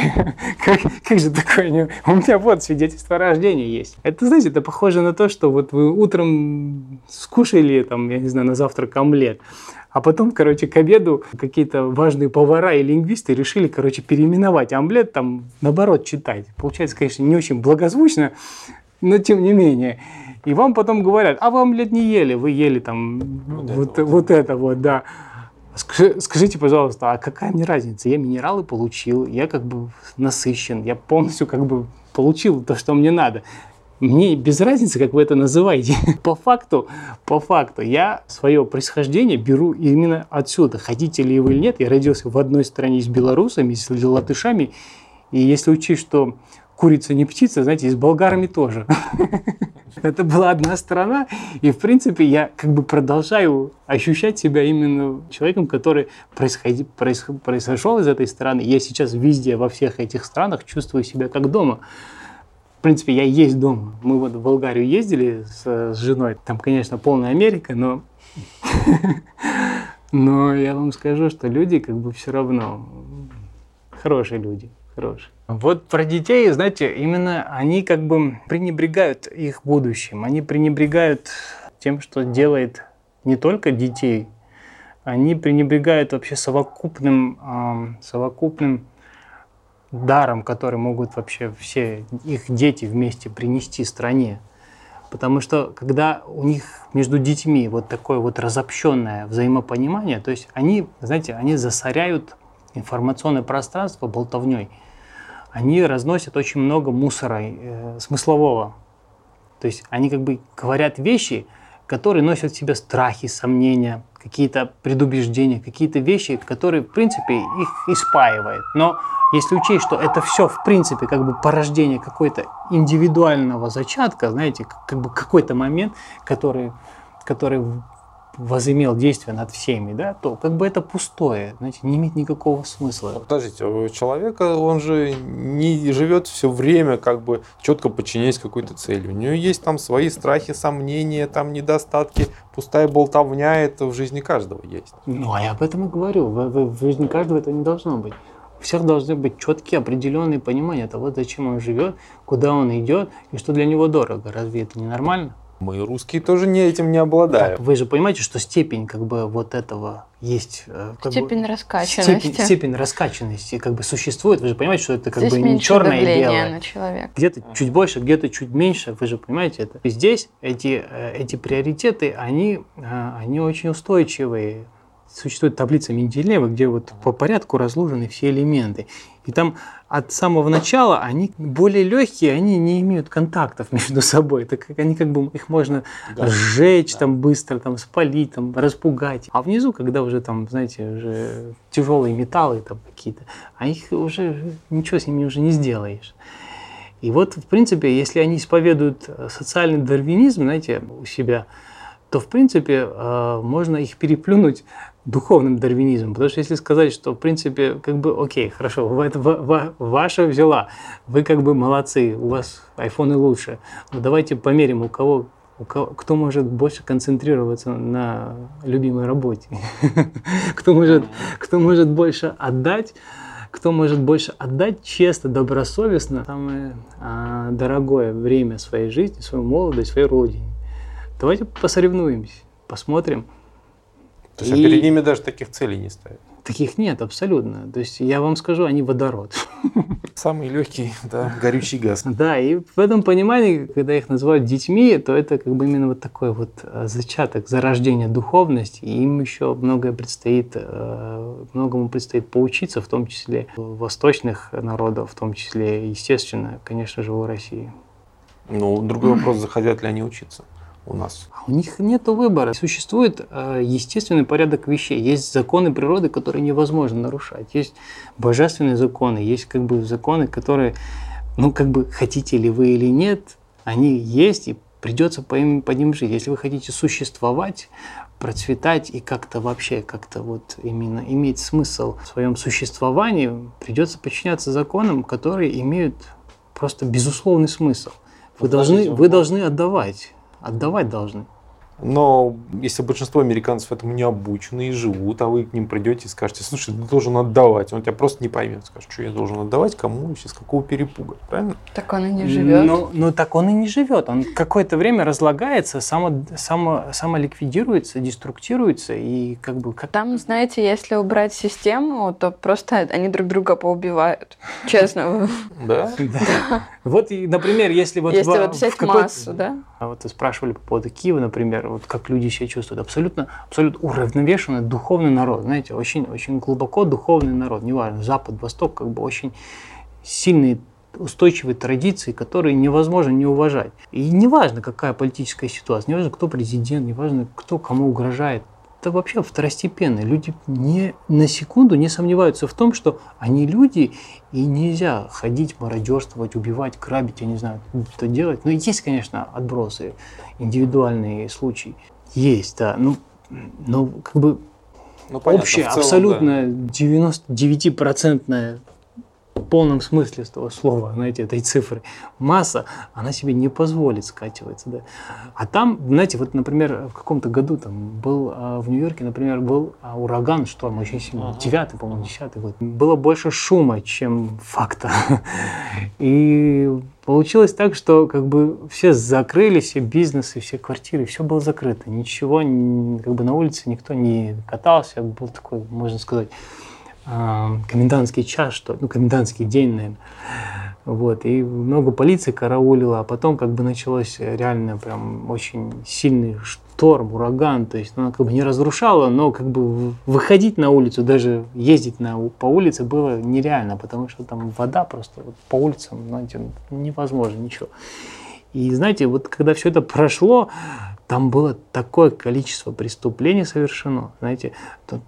как, как же такое? У меня вот свидетельство о рождении есть. Это, знаете, это похоже на то, что вот вы утром скушали, там, я не знаю, на завтрак омлет, а потом, короче, к обеду какие-то важные повара и лингвисты решили, короче, переименовать омлет, там, наоборот, читать. Получается, конечно, не очень благозвучно, но тем не менее. И вам потом говорят, а вы омлет не ели, вы ели там вот, вот, это, вот. вот это вот, да. Скажите, пожалуйста, а какая мне разница? Я минералы получил, я как бы насыщен, я полностью как бы получил то, что мне надо. Мне без разницы, как вы это называете. по факту, по факту, я свое происхождение беру именно отсюда. Хотите ли вы или нет, я родился в одной стране с белорусами, с латышами. И если учесть, что курица не птица, знаете, и с болгарами тоже. Это была одна страна, и, в принципе, я как бы продолжаю ощущать себя именно человеком, который происходи, проис, произошел из этой страны. Я сейчас везде, во всех этих странах чувствую себя как дома. В принципе, я есть дома. Мы вот в Болгарию ездили с, с женой. Там, конечно, полная Америка, но... Но я вам скажу, что люди как бы все равно хорошие люди, хорошие. Вот про детей, знаете, именно они как бы пренебрегают их будущим, они пренебрегают тем, что делает не только детей, они пренебрегают вообще совокупным, э, совокупным даром, который могут вообще все их дети вместе принести стране. Потому что когда у них между детьми вот такое вот разобщенное взаимопонимание, то есть они, знаете, они засоряют информационное пространство болтовней – они разносят очень много мусора э, смыслового. То есть они как бы говорят вещи, которые носят в себе страхи, сомнения, какие-то предубеждения, какие-то вещи, которые, в принципе, их испаивают. Но если учесть, что это все, в принципе, как бы порождение какой-то индивидуального зачатка, знаете, как бы какой-то момент, который, который возымел действие над всеми, да, то как бы это пустое, знаете, не имеет никакого смысла. Подождите, у человека, он же не живет все время как бы четко подчиняясь какой-то цели. У него есть там свои страхи, сомнения, там недостатки, пустая болтовня, это в жизни каждого есть. Ну, а я об этом и говорю, в, в, в жизни каждого это не должно быть. У всех должны быть четкие, определенные понимания того, зачем он живет, куда он идет и что для него дорого. Разве это не нормально? Мы, русские, тоже не этим не обладаем. Так, вы же понимаете, что степень как бы вот этого есть... Э, как степень бы, раскачанности. Степень, степень раскачанности как бы существует. Вы же понимаете, что это как здесь бы не черное и белое. на человека. Где-то чуть больше, где-то чуть меньше. Вы же понимаете это. И здесь эти, э, эти приоритеты, они, э, они очень устойчивые существует таблица Менделеева, где вот по порядку разложены все элементы. И там от самого начала они более легкие, они не имеют контактов между собой. Так как они как бы их можно да. сжечь да. там быстро, там спалить, там распугать. А внизу, когда уже там, знаете, уже тяжелые металлы там какие-то, а их уже ничего с ними уже не сделаешь. И вот, в принципе, если они исповедуют социальный дарвинизм, знаете, у себя, то, в принципе, э, можно их переплюнуть духовным дарвинизмом. Потому что если сказать, что, в принципе, как бы, окей, хорошо, вы это, в, ваша взяла, вы как бы молодцы, у вас айфоны лучше, но давайте померим, у кого кто может больше концентрироваться на любимой работе, кто, может, кто может больше отдать, кто может больше отдать честно, добросовестно самое а, дорогое время своей жизни, свою молодость, своей родине. Давайте посоревнуемся, посмотрим, то есть и... а перед ними даже таких целей не ставят. Таких нет абсолютно. То есть я вам скажу, они водород. Самый легкий, да, горючий газ. Да, и в этом понимании, когда их называют детьми, то это как бы именно вот такой вот э, зачаток, зарождения духовности. И им еще многое предстоит, э, многому предстоит поучиться, в том числе восточных народов, в том числе, естественно, конечно же, у России. Ну, другой вопрос, захотят ли они учиться у нас. А у них нет выбора. Существует э, естественный порядок вещей. Есть законы природы, которые невозможно нарушать. Есть божественные законы, есть как бы законы, которые, ну как бы хотите ли вы или нет, они есть и придется по, им, по ним жить. Если вы хотите существовать, процветать и как-то вообще как-то вот именно иметь смысл в своем существовании, придется подчиняться законам, которые имеют просто безусловный смысл. Вы должны, вы должны отдавать отдавать должны. Но если большинство американцев этому не обучены и живут, а вы к ним придете и скажете, слушай, ты должен отдавать, он тебя просто не поймет, скажет, что я должен отдавать, кому, с какого перепуга, правильно? Так он и не живет. Ну, ну так он и не живет, он какое-то время разлагается, само, само, самоликвидируется, деструктируется и как бы... Как... Там, знаете, если убрать систему, то просто они друг друга поубивают, честно. Да? Вот, например, если вот... Если вот взять массу, да? А вот спрашивали по поводу Киева, например, вот как люди себя чувствуют. Абсолютно, абсолютно уравновешенный духовный народ, знаете, очень, очень глубоко духовный народ, неважно, Запад, Восток, как бы очень сильные устойчивые традиции, которые невозможно не уважать. И неважно, какая политическая ситуация, неважно, кто президент, неважно, кто кому угрожает это вообще второстепенно. Люди не, на секунду не сомневаются в том, что они люди, и нельзя ходить, мародерствовать, убивать, грабить, я не знаю, что делать. Но есть, конечно, отбросы, индивидуальные случаи. Есть, да. Ну, но как бы ну, понятно, общее, целом, абсолютно да. 99-процентное полном смысле этого слова, знаете, этой цифры, масса, она себе не позволит скачиваться. Да. А там, знаете, вот, например, в каком-то году там был а, в Нью-Йорке, например, был а, ураган, шторм очень сильный, девятый, по-моему, десятый год. Было больше шума, чем факта. И получилось так, что как бы все закрыли, все бизнесы, все квартиры, все было закрыто. Ничего, как бы на улице никто не катался, был такой, можно сказать, комендантский час, что ну, комендантский день, наверное. Вот, и много полиции караулила, а потом как бы началось реально прям очень сильный шторм, ураган, то есть она как бы не разрушала, но как бы выходить на улицу, даже ездить на, по улице было нереально, потому что там вода просто вот по улицам, знаете, невозможно ничего. И знаете, вот когда все это прошло, там было такое количество преступлений совершено, знаете,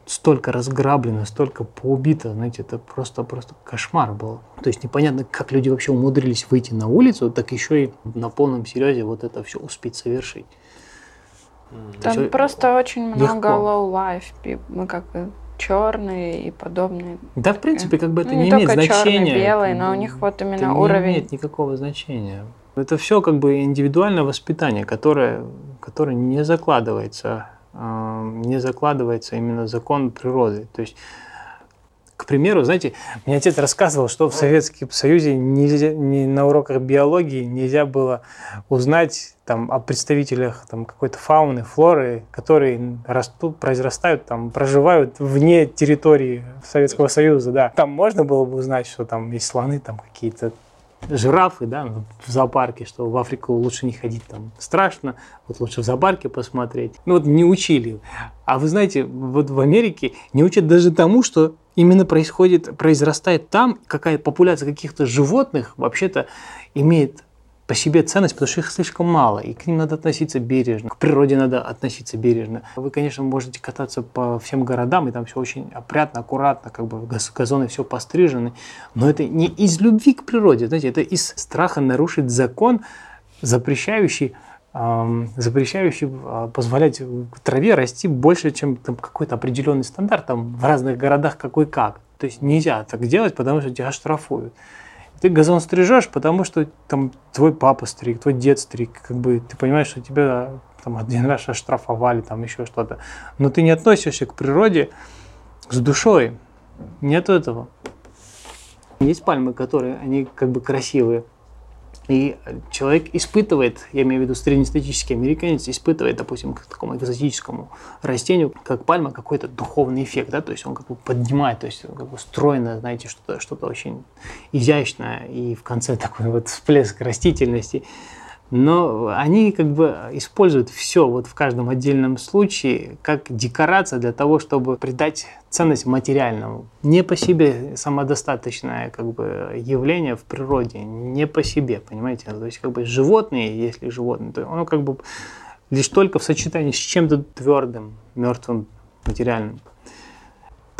столько разграблено, столько поубито, знаете, это просто, просто кошмар был. То есть непонятно, как люди вообще умудрились выйти на улицу, так еще и на полном серьезе вот это все успеть совершить. Там есть, просто очень много low life, мы как бы черные и подобные. Да, в принципе, как бы это ну, не, не имеет значения. Черный, белый, но у них вот именно это уровень. Не имеет никакого значения. Это все как бы индивидуальное воспитание, которое, которое не закладывается, не закладывается именно закон природы. То есть, к примеру, знаете, мне отец рассказывал, что в Советском Союзе нельзя, не, на уроках биологии нельзя было узнать там, о представителях там, какой-то фауны, флоры, которые растут, произрастают, там, проживают вне территории Советского Союза. Да. Там можно было бы узнать, что там есть слоны, там какие-то жирафы, да, в зоопарке, что в Африку лучше не ходить, там страшно, вот лучше в зоопарке посмотреть. Ну вот не учили. А вы знаете, вот в Америке не учат даже тому, что именно происходит, произрастает там, какая популяция каких-то животных вообще-то имеет по себе ценность, потому что их слишком мало, и к ним надо относиться бережно, к природе надо относиться бережно. Вы, конечно, можете кататься по всем городам, и там все очень опрятно, аккуратно, как бы газоны все пострижены, но это не из любви к природе, знаете, это из страха нарушить закон, запрещающий запрещающий а, позволять траве расти больше, чем там, какой-то определенный стандарт там, в разных городах какой как. То есть нельзя так делать, потому что тебя штрафуют. Ты газон стрижешь, потому что там твой папа стриг, твой дед стриг, как бы ты понимаешь, что тебя там один раз оштрафовали, там еще что-то. Но ты не относишься к природе с душой. Нет этого. Есть пальмы, которые, они как бы красивые, И человек испытывает, я имею в виду среднестатистический американец, испытывает, допустим, к такому экзотическому растению, как пальма, какой-то духовный эффект, да, то есть он как бы поднимает, то есть как бы стройно, знаете, что-то что очень изящное, и в конце такой вот всплеск растительности но они как бы используют все вот в каждом отдельном случае как декорация для того, чтобы придать ценность материальному. Не по себе самодостаточное как бы явление в природе, не по себе, понимаете? То есть как бы животные, если животные, то оно как бы лишь только в сочетании с чем-то твердым, мертвым, материальным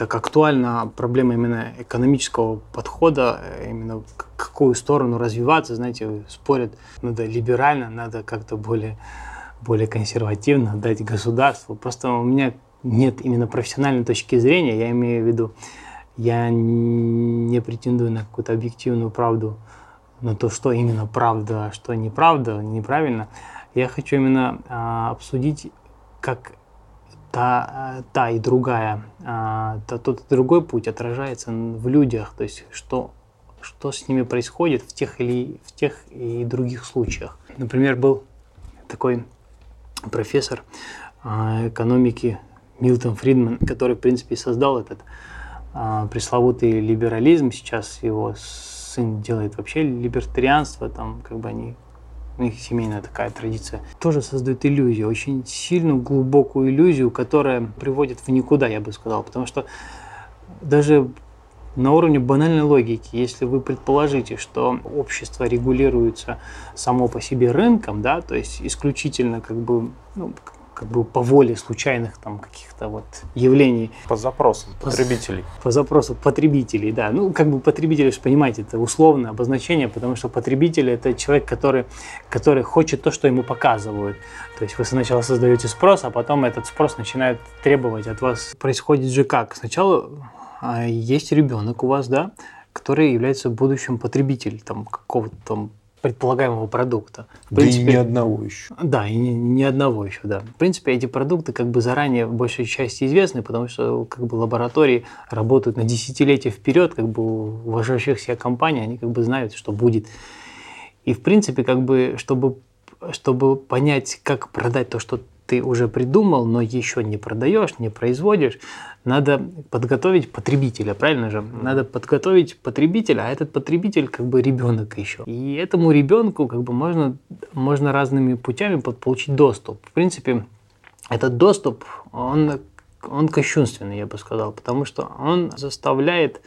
так актуальна проблема именно экономического подхода, именно в какую сторону развиваться, знаете, спорят, надо либерально, надо как-то более, более консервативно дать государству. Просто у меня нет именно профессиональной точки зрения, я имею в виду, я не претендую на какую-то объективную правду, на то, что именно правда, а что неправда, неправильно. Я хочу именно а, обсудить, как та, та и другая, а, то, тот и другой путь отражается в людях, то есть что, что с ними происходит в тех или в тех и других случаях. Например, был такой профессор а, экономики Милтон Фридман, который, в принципе, создал этот а, пресловутый либерализм. Сейчас его сын делает вообще либертарианство, там как бы они у них семейная такая традиция, тоже создает иллюзию, очень сильную, глубокую иллюзию, которая приводит в никуда, я бы сказал. Потому что даже на уровне банальной логики, если вы предположите, что общество регулируется само по себе рынком, да, то есть исключительно как бы ну, как бы по воле случайных там каких-то вот явлений. По запросам потребителей. По, по запросу потребителей, да. Ну, как бы потребители, же понимаете, это условное обозначение, потому что потребитель – это человек, который, который хочет то, что ему показывают. То есть вы сначала создаете спрос, а потом этот спрос начинает требовать от вас. Происходит же как? Сначала а, есть ребенок у вас, да, который является будущим потребителем там, какого-то там предполагаемого продукта. В да принципе, и ни одного еще. Да, и ни, ни одного еще, да. В принципе, эти продукты как бы заранее в большей части известны, потому что как бы лаборатории работают на десятилетия вперед, как бы уважающих себя компаний, они как бы знают, что будет. И в принципе, как бы, чтобы, чтобы понять, как продать то, что ты уже придумал, но еще не продаешь, не производишь, надо подготовить потребителя, правильно же? Надо подготовить потребителя, а этот потребитель как бы ребенок еще. И этому ребенку как бы можно, можно разными путями получить доступ. В принципе, этот доступ, он, он кощунственный, я бы сказал, потому что он заставляет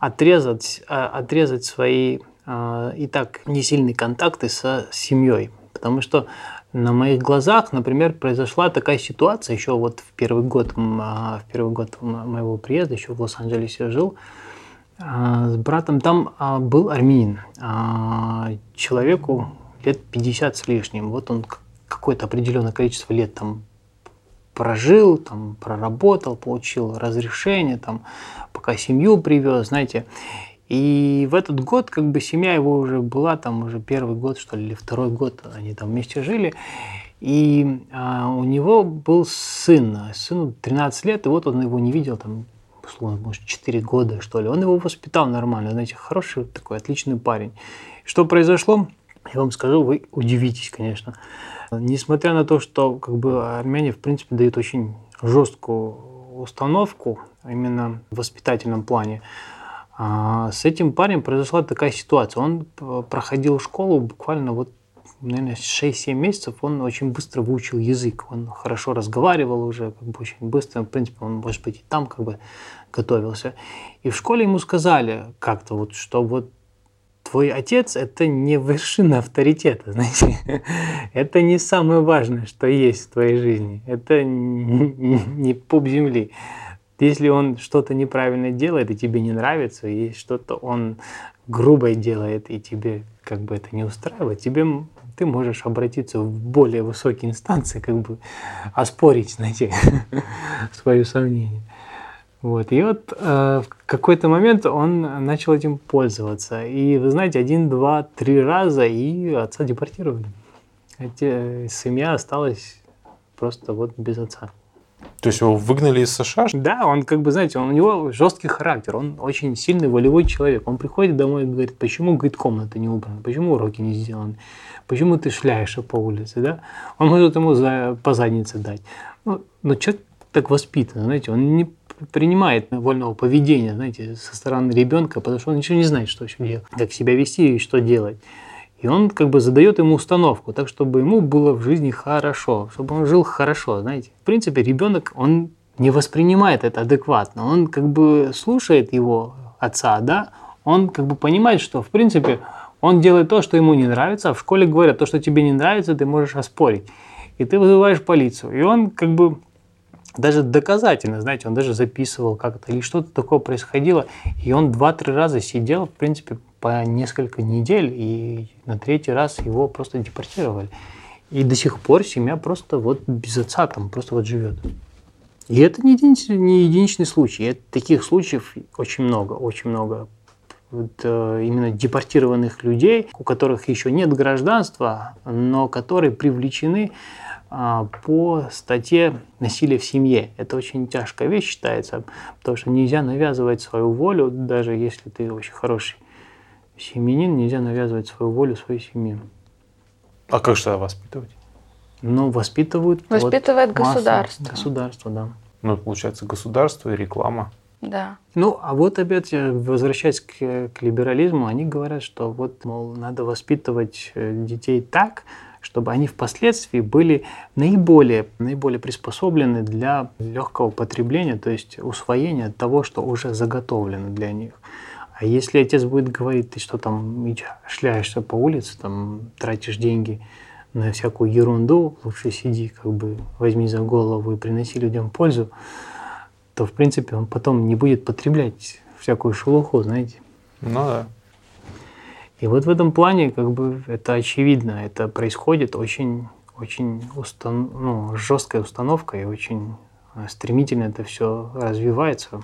отрезать, а, отрезать свои а, и так несильные контакты со семьей. Потому что на моих глазах, например, произошла такая ситуация еще вот в первый год, а, в первый год моего приезда, еще в Лос-Анджелесе жил, а, с братом там а, был армянин, человеку лет 50 с лишним. Вот он какое-то определенное количество лет там прожил, там проработал, получил разрешение, там пока семью привез, знаете. И в этот год как бы семья его уже была, там уже первый год, что ли, или второй год они там вместе жили. И а, у него был сын, сыну 13 лет, и вот он его не видел там, условно, может, 4 года, что ли. Он его воспитал нормально, знаете, хороший такой, отличный парень. Что произошло, я вам скажу, вы удивитесь, конечно. Несмотря на то, что как бы армяне, в принципе, дают очень жесткую установку именно в воспитательном плане, а с этим парнем произошла такая ситуация. Он проходил школу буквально вот наверное, 6-7 месяцев он очень быстро выучил язык. Он хорошо разговаривал уже, как бы очень быстро. В принципе, он, может быть, и там как бы готовился. И в школе ему сказали как-то вот, что вот твой отец – это не вершина авторитета, знаете. это не самое важное, что есть в твоей жизни. Это не пуп земли. Если он что-то неправильно делает, и тебе не нравится, и что-то он грубо делает, и тебе как бы это не устраивает, тебе ты можешь обратиться в более высокие инстанции, как бы оспорить, знаете, свое сомнение. Вот. И вот э, в какой-то момент он начал этим пользоваться. И вы знаете, один, два, три раза, и отца депортировали. Эти, семья осталась просто вот без отца. То есть его выгнали из США? Да, он как бы, знаете, он, у него жесткий характер, он очень сильный волевой человек. Он приходит домой и говорит, почему, говорит, комната не убрана, почему уроки не сделаны, почему ты шляешься по улице, да? Он может ему за, по заднице дать. Ну, но человек так воспитан, знаете, он не принимает вольного поведения, знаете, со стороны ребенка, потому что он ничего не знает, что еще делать, как себя вести и что делать. И он как бы задает ему установку, так чтобы ему было в жизни хорошо, чтобы он жил хорошо, знаете. В принципе, ребенок, он не воспринимает это адекватно, он как бы слушает его отца, да, он как бы понимает, что в принципе он делает то, что ему не нравится, а в школе говорят, то, что тебе не нравится, ты можешь оспорить. И ты вызываешь полицию. И он как бы даже доказательно, знаете, он даже записывал как-то, или что-то такое происходило, и он два-три раза сидел, в принципе, по несколько недель, и на третий раз его просто депортировали. И до сих пор семья просто вот без отца там просто вот живет. И это не единичный, не единичный случай. Это, таких случаев очень много, очень много. Вот, э, именно депортированных людей, у которых еще нет гражданства, но которые привлечены а, по статье «Насилие в семье». Это очень тяжкая вещь считается, потому что нельзя навязывать свою волю, даже если ты очень хороший семьянин, нельзя навязывать свою волю своей семье. А как же тогда воспитывать? Ну, воспитывают... Воспитывает вот государство. Государство, да. Ну, получается, государство и реклама. Да. Ну, а вот опять, э, возвращаясь к, к либерализму, они говорят, что вот, мол, надо воспитывать э, детей так, чтобы они впоследствии были наиболее, наиболее приспособлены для легкого потребления, то есть усвоения того, что уже заготовлено для них. А если отец будет говорить, ты что там шляешься по улице, там тратишь деньги на всякую ерунду, лучше сиди, как бы возьми за голову и приноси людям пользу, то в принципе он потом не будет потреблять всякую шелуху, знаете. Ну да. И вот в этом плане как бы это очевидно, это происходит очень, очень устан... ну, жесткая установка и очень стремительно это все развивается.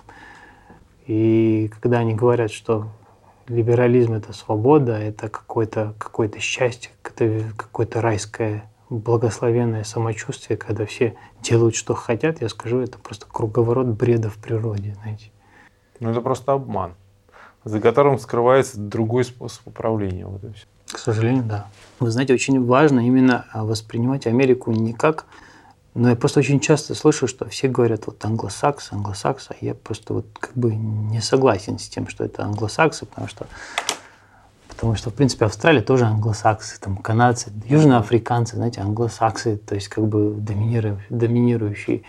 И когда они говорят, что либерализм – это свобода, это какое-то какое счастье, какое-то райское благословенное самочувствие, когда все делают, что хотят, я скажу, это просто круговорот бреда в природе, знаете. Ну, это просто обман, за которым скрывается другой способ управления. Вот и все. К сожалению, да. Вы знаете, очень важно именно воспринимать Америку не как но я просто очень часто слышу, что все говорят вот англосаксы, англосаксы, а я просто вот как бы не согласен с тем, что это англосаксы, потому что потому что, в принципе, Австралия тоже англосаксы, там, канадцы, южноафриканцы, знаете, англосаксы, то есть как бы доминирующие.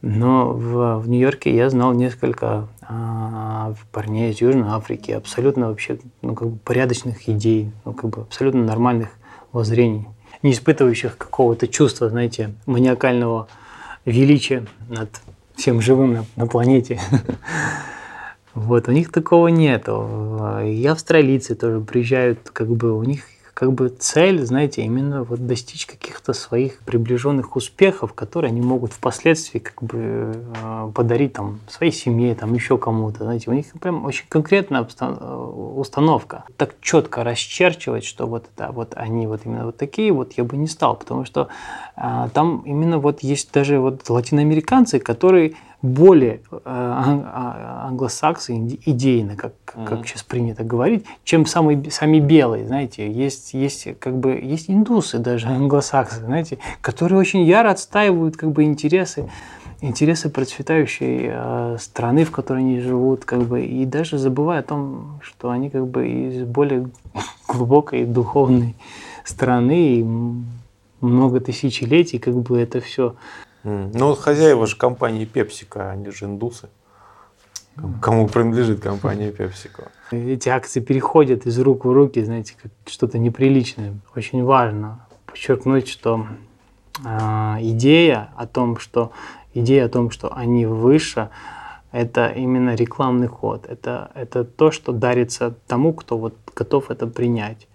Но в, в Нью-Йорке я знал несколько а, парней из Южной Африки, абсолютно вообще, ну, как бы порядочных идей, ну, как бы абсолютно нормальных воззрений не испытывающих какого-то чувства, знаете, маниакального величия над всем живым на, на планете. Вот, у них такого нету. И австралийцы тоже приезжают, как бы у них как бы цель, знаете, именно вот достичь каких-то своих приближенных успехов, которые они могут впоследствии как бы э, подарить там своей семье, там еще кому-то, знаете, у них прям очень конкретная установка. Так четко расчерчивать, что вот это вот они вот именно вот такие, вот я бы не стал, потому что а, там именно вот есть даже вот латиноамериканцы, которые более э, а, англосаксы идейно, как, mm-hmm. как сейчас принято говорить, чем самые, сами белые, знаете. Есть, есть, как бы, есть индусы даже, англосаксы, знаете, которые очень яро отстаивают как бы, интересы, интересы процветающей э, страны, в которой они живут, как бы, и даже забывая о том, что они как бы из более глубокой духовной страны и много тысячелетий, как бы это все ну, хозяева же компании PepsiCo, они же индусы. Кому принадлежит компания PepsiCo? Эти акции переходят из рук в руки, знаете, как что-то неприличное. Очень важно подчеркнуть, что э, идея о том, что идея о том, что они выше, это именно рекламный ход. Это, это то, что дарится тому, кто вот готов это принять.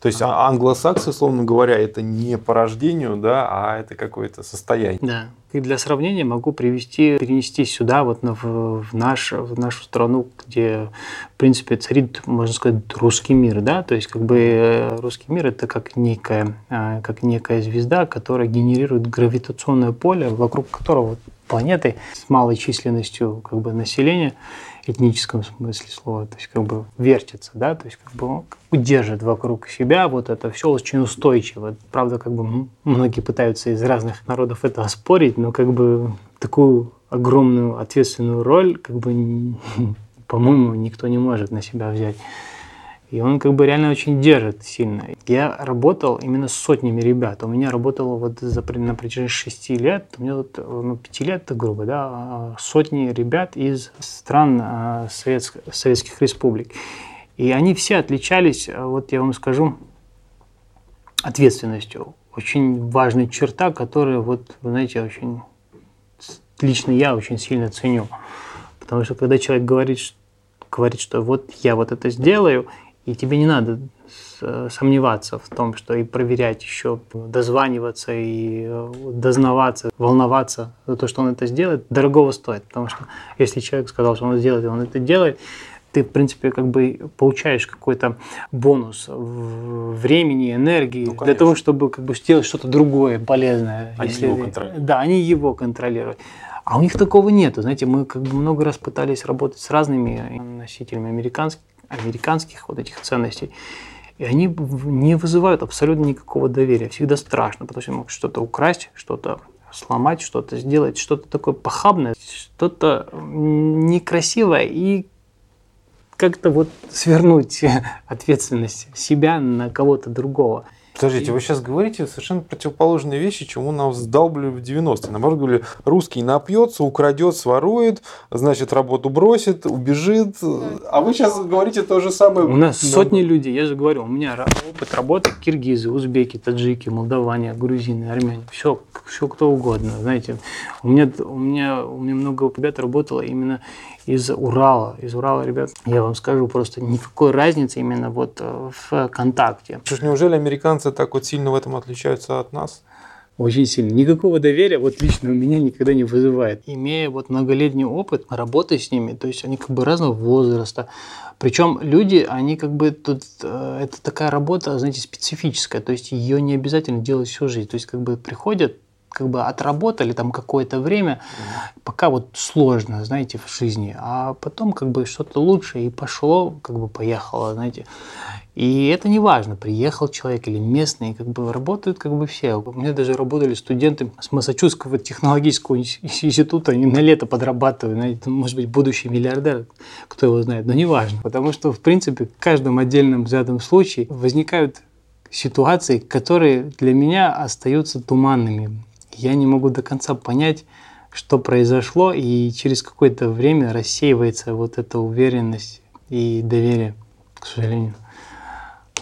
То есть а, англосаксы, условно говоря, это не по рождению, да, а это какое-то состояние. Да. И для сравнения могу привести, перенести сюда, вот в, в, наш, в нашу страну, где, в принципе, царит, можно сказать, русский мир, да, то есть как бы э, русский мир это как некая, э, как некая звезда, которая генерирует гравитационное поле, вокруг которого планеты с малой численностью как бы населения этническом смысле слова, то есть как бы вертится, да, то есть как бы он удержит вокруг себя вот это все очень устойчиво. Правда, как бы многие пытаются из разных народов это оспорить, но как бы такую огромную ответственную роль, как бы, по-моему, никто не может на себя взять. И он как бы реально очень держит сильно. Я работал именно с сотнями ребят. У меня работало вот за, на протяжении шести лет, у меня вот, ну, пяти лет, это грубо, да, а, сотни ребят из стран а, Советск, советских республик. И они все отличались, а, вот я вам скажу, ответственностью. Очень важная черта, которую, вот, вы знаете, очень, лично я очень сильно ценю. Потому что когда человек говорит, говорит, что вот я вот это сделаю, и тебе не надо сомневаться в том, что и проверять еще, дозваниваться и э, дознаваться, волноваться за то, что он это сделает, дорогого стоит. Потому что если человек сказал, что он сделает, и он это делает, ты, в принципе, как бы получаешь какой-то бонус времени, энергии ну, для того, чтобы как бы сделать что-то другое, полезное. Они если... его контролируют. Да, они его контролируют. А у них такого нет. Знаете, мы как бы много раз пытались работать с разными носителями американских американских вот этих ценностей. И они не вызывают абсолютно никакого доверия. Всегда страшно, потому что могут что-то украсть, что-то сломать, что-то сделать, что-то такое похабное, что-то некрасивое и как-то вот свернуть ответственность себя на кого-то другого. Подождите, вы сейчас говорите совершенно противоположные вещи, чему нам вдалбливали в 90-е. Наоборот, говорили, русский напьется, украдет, сворует, значит, работу бросит, убежит. А вы сейчас говорите то же самое. У нас Но... сотни людей, я же говорю, у меня опыт работы киргизы, узбеки, таджики, молдаване, грузины, армяне, все, все кто угодно, знаете. У меня, у меня, у меня много ребят работало именно из Урала. Из Урала, ребят, я вам скажу, просто никакой разницы именно вот э, в контакте. Что ж, неужели американцы так вот сильно в этом отличаются от нас? Очень сильно. Никакого доверия вот лично у меня никогда не вызывает. Имея вот многолетний опыт работы с ними, то есть они как бы разного возраста, причем люди, они как бы тут, э, это такая работа, знаете, специфическая, то есть ее не обязательно делать всю жизнь. То есть как бы приходят как бы отработали там какое-то время, пока вот сложно, знаете, в жизни, а потом как бы что-то лучше и пошло, как бы поехало, знаете. И это не важно, приехал человек или местный, как бы работают как бы все. У меня даже работали студенты с Массачусетского технологического института, они на лето подрабатывают, знаете, может быть, будущий миллиардер, кто его знает, но не важно. Потому что, в принципе, в каждом отдельном взятом случае возникают ситуации, которые для меня остаются туманными я не могу до конца понять, что произошло, и через какое-то время рассеивается вот эта уверенность и доверие, к сожалению.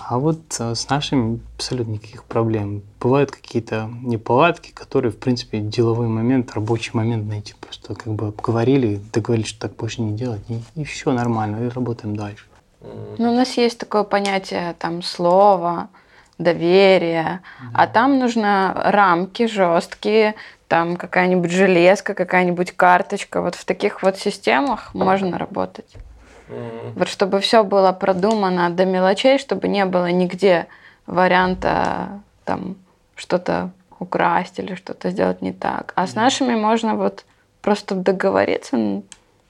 А вот э, с нашими абсолютно никаких проблем. Бывают какие-то неполадки, которые, в принципе, деловой момент, рабочий момент найти. Просто как бы обговорили, договорились, что так больше не делать, и, и все нормально, и работаем дальше. Ну, у нас есть такое понятие там слова, доверие, да. а там нужно рамки жесткие, там какая-нибудь железка, какая-нибудь карточка. Вот в таких вот системах можно работать. Mm-hmm. Вот чтобы все было продумано до мелочей, чтобы не было нигде варианта там что-то украсть или что-то сделать не так. А с нашими можно вот просто договориться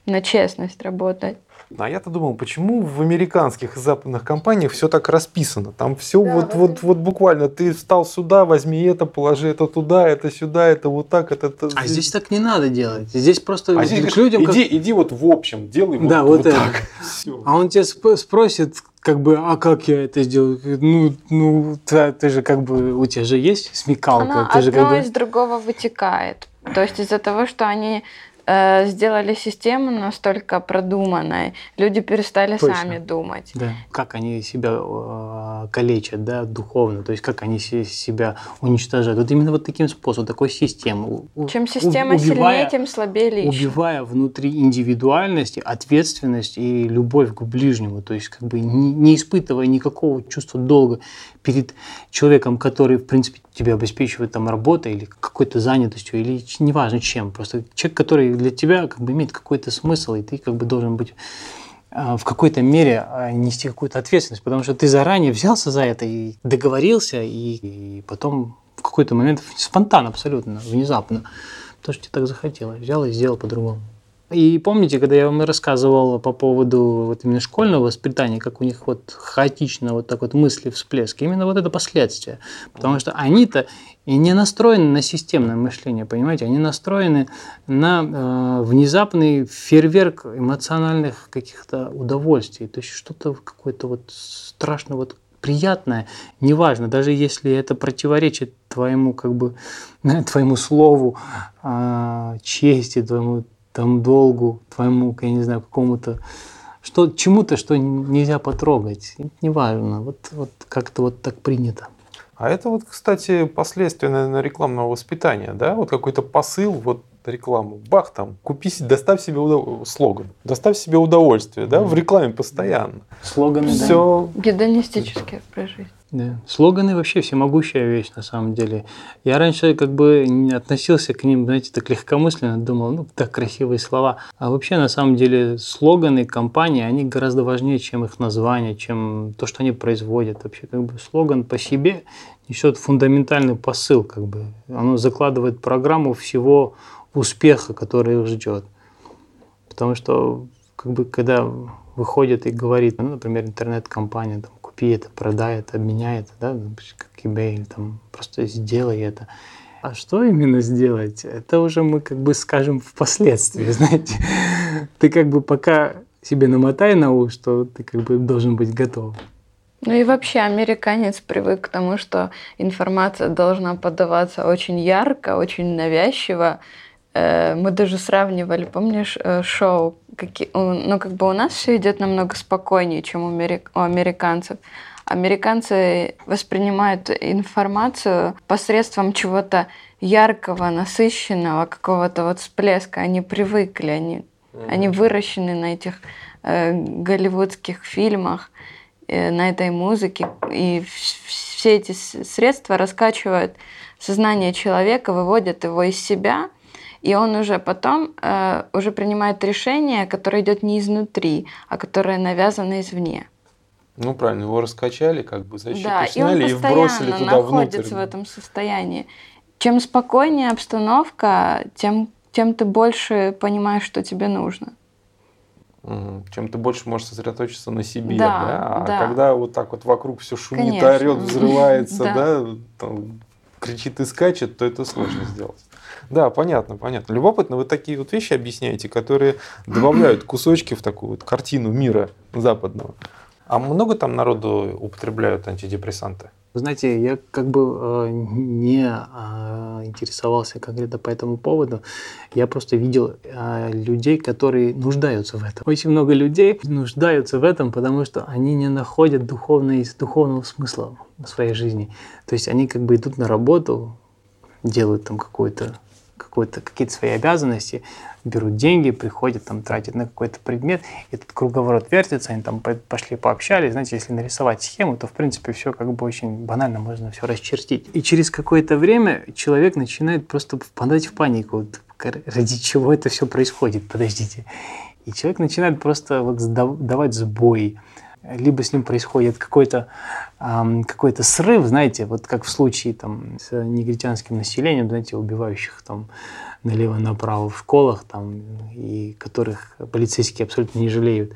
на честность работать. А я-то думал, почему в американских и западных компаниях все так расписано? Там все да, вот, вот, вот буквально, ты встал сюда, возьми это, положи это туда, это сюда, это вот так, это... это а здесь так не надо делать. Здесь просто а здесь, к людям... Иди, как... иди вот в общем, делай да, вот, вот, вот так. Все. А он тебя спросит, как бы, а как я это сделаю? Ну, ну ты, ты же как бы, у тебя же есть смекалка. Оно ты одно же, как бы... из другого вытекает. То есть из-за того, что они Э, сделали систему настолько продуманной, люди перестали Точно. сами думать. Да. Как они себя э, калечат, да, духовно, то есть как они себя уничтожают. Вот именно вот таким способом, такой системой. Чем система убивая, сильнее, тем слабее личность. Убивая внутри индивидуальности, ответственность и любовь к ближнему, то есть как бы не, не испытывая никакого чувства долга перед человеком, который, в принципе, тебя обеспечивает там работой или какой-то занятостью, или неважно чем. Просто человек, который для тебя как бы имеет какой-то смысл, и ты как бы должен быть а, в какой-то мере а, нести какую-то ответственность, потому что ты заранее взялся за это и договорился, и, и потом в какой-то момент спонтанно абсолютно, внезапно, то, что тебе так захотелось, взял и сделал по-другому. И помните, когда я вам рассказывал по поводу вот именно школьного воспитания, как у них вот хаотично вот так вот мысли всплески, именно вот это последствия. Потому что они-то и не настроены на системное мышление, понимаете, они настроены на э, внезапный фейерверк эмоциональных каких-то удовольствий. То есть что-то какое-то вот страшно вот приятное, неважно, даже если это противоречит твоему как бы твоему слову, э, чести, твоему там долгу, твоему, я не знаю, какому-то, что, чему-то, что нельзя потрогать. Неважно, вот, вот как-то вот так принято. А это вот, кстати, последствия, наверное, рекламного воспитания, да? Вот какой-то посыл, вот рекламу, бах там, купи, доставь себе удов... слоган, доставь себе удовольствие, да, в рекламе постоянно. Слоганы, Все. Да. Гедонистические про жизнь. Да. Слоганы вообще всемогущая вещь на самом деле. Я раньше как бы не относился к ним, знаете, так легкомысленно, думал, ну, так красивые слова. А вообще на самом деле слоганы компании, они гораздо важнее, чем их название, чем то, что они производят. Вообще как бы слоган по себе несет фундаментальный посыл, как бы. Оно закладывает программу всего успеха, который их ждет. Потому что как бы когда выходит и говорит, ну, например, интернет-компания, там, купи это, продай это, обменяй это, да, как eBay, или там, просто сделай это. А что именно сделать, это уже мы как бы скажем впоследствии, знаете. Ты как бы пока себе намотай на ус, что ты как бы должен быть готов. Ну и вообще американец привык к тому, что информация должна подаваться очень ярко, очень навязчиво. Э, мы даже сравнивали, помнишь, э, шоу какие, ну, как бы у нас все идет намного спокойнее, чем у, америк, у американцев. Американцы воспринимают информацию посредством чего-то яркого, насыщенного, какого-то вот всплеска. Они привыкли, они, mm-hmm. они выращены на этих э, голливудских фильмах, э, на этой музыке. И все эти средства раскачивают сознание человека, выводят его из себя – и он уже потом э, уже принимает решение, которое идет не изнутри, а которое навязано извне. Ну правильно, его раскачали, как бы защиту да, сняли и, он и вбросили туда находится внутрь. в этом состоянии. Чем спокойнее обстановка, тем, тем ты больше понимаешь, что тебе нужно. Угу. Чем ты больше можешь сосредоточиться на себе, да, да? а да. когда вот так вот вокруг все шумит, орет, взрывается, да, кричит и скачет, то это сложно сделать. Да, понятно, понятно. Любопытно, вы такие вот вещи объясняете, которые добавляют кусочки в такую вот картину мира западного. А много там народу употребляют антидепрессанты? Вы знаете, я как бы э, не э, интересовался конкретно по этому поводу. Я просто видел э, людей, которые нуждаются в этом. Очень много людей нуждаются в этом, потому что они не находят духовного, духовного смысла в своей жизни. То есть они как бы идут на работу, делают там какой-то какой-то, какие-то свои обязанности, берут деньги, приходят, там, тратят на какой-то предмет, этот круговорот вертится, они там пошли пообщались, знаете, если нарисовать схему, то, в принципе, все как бы очень банально, можно все расчертить. И через какое-то время человек начинает просто впадать в панику, вот, ради чего это все происходит, подождите. И человек начинает просто вот давать сбой, либо с ним происходит какой-то эм, какой срыв, знаете, вот как в случае там, с негритянским населением, знаете, убивающих там налево-направо в школах, там, и которых полицейские абсолютно не жалеют.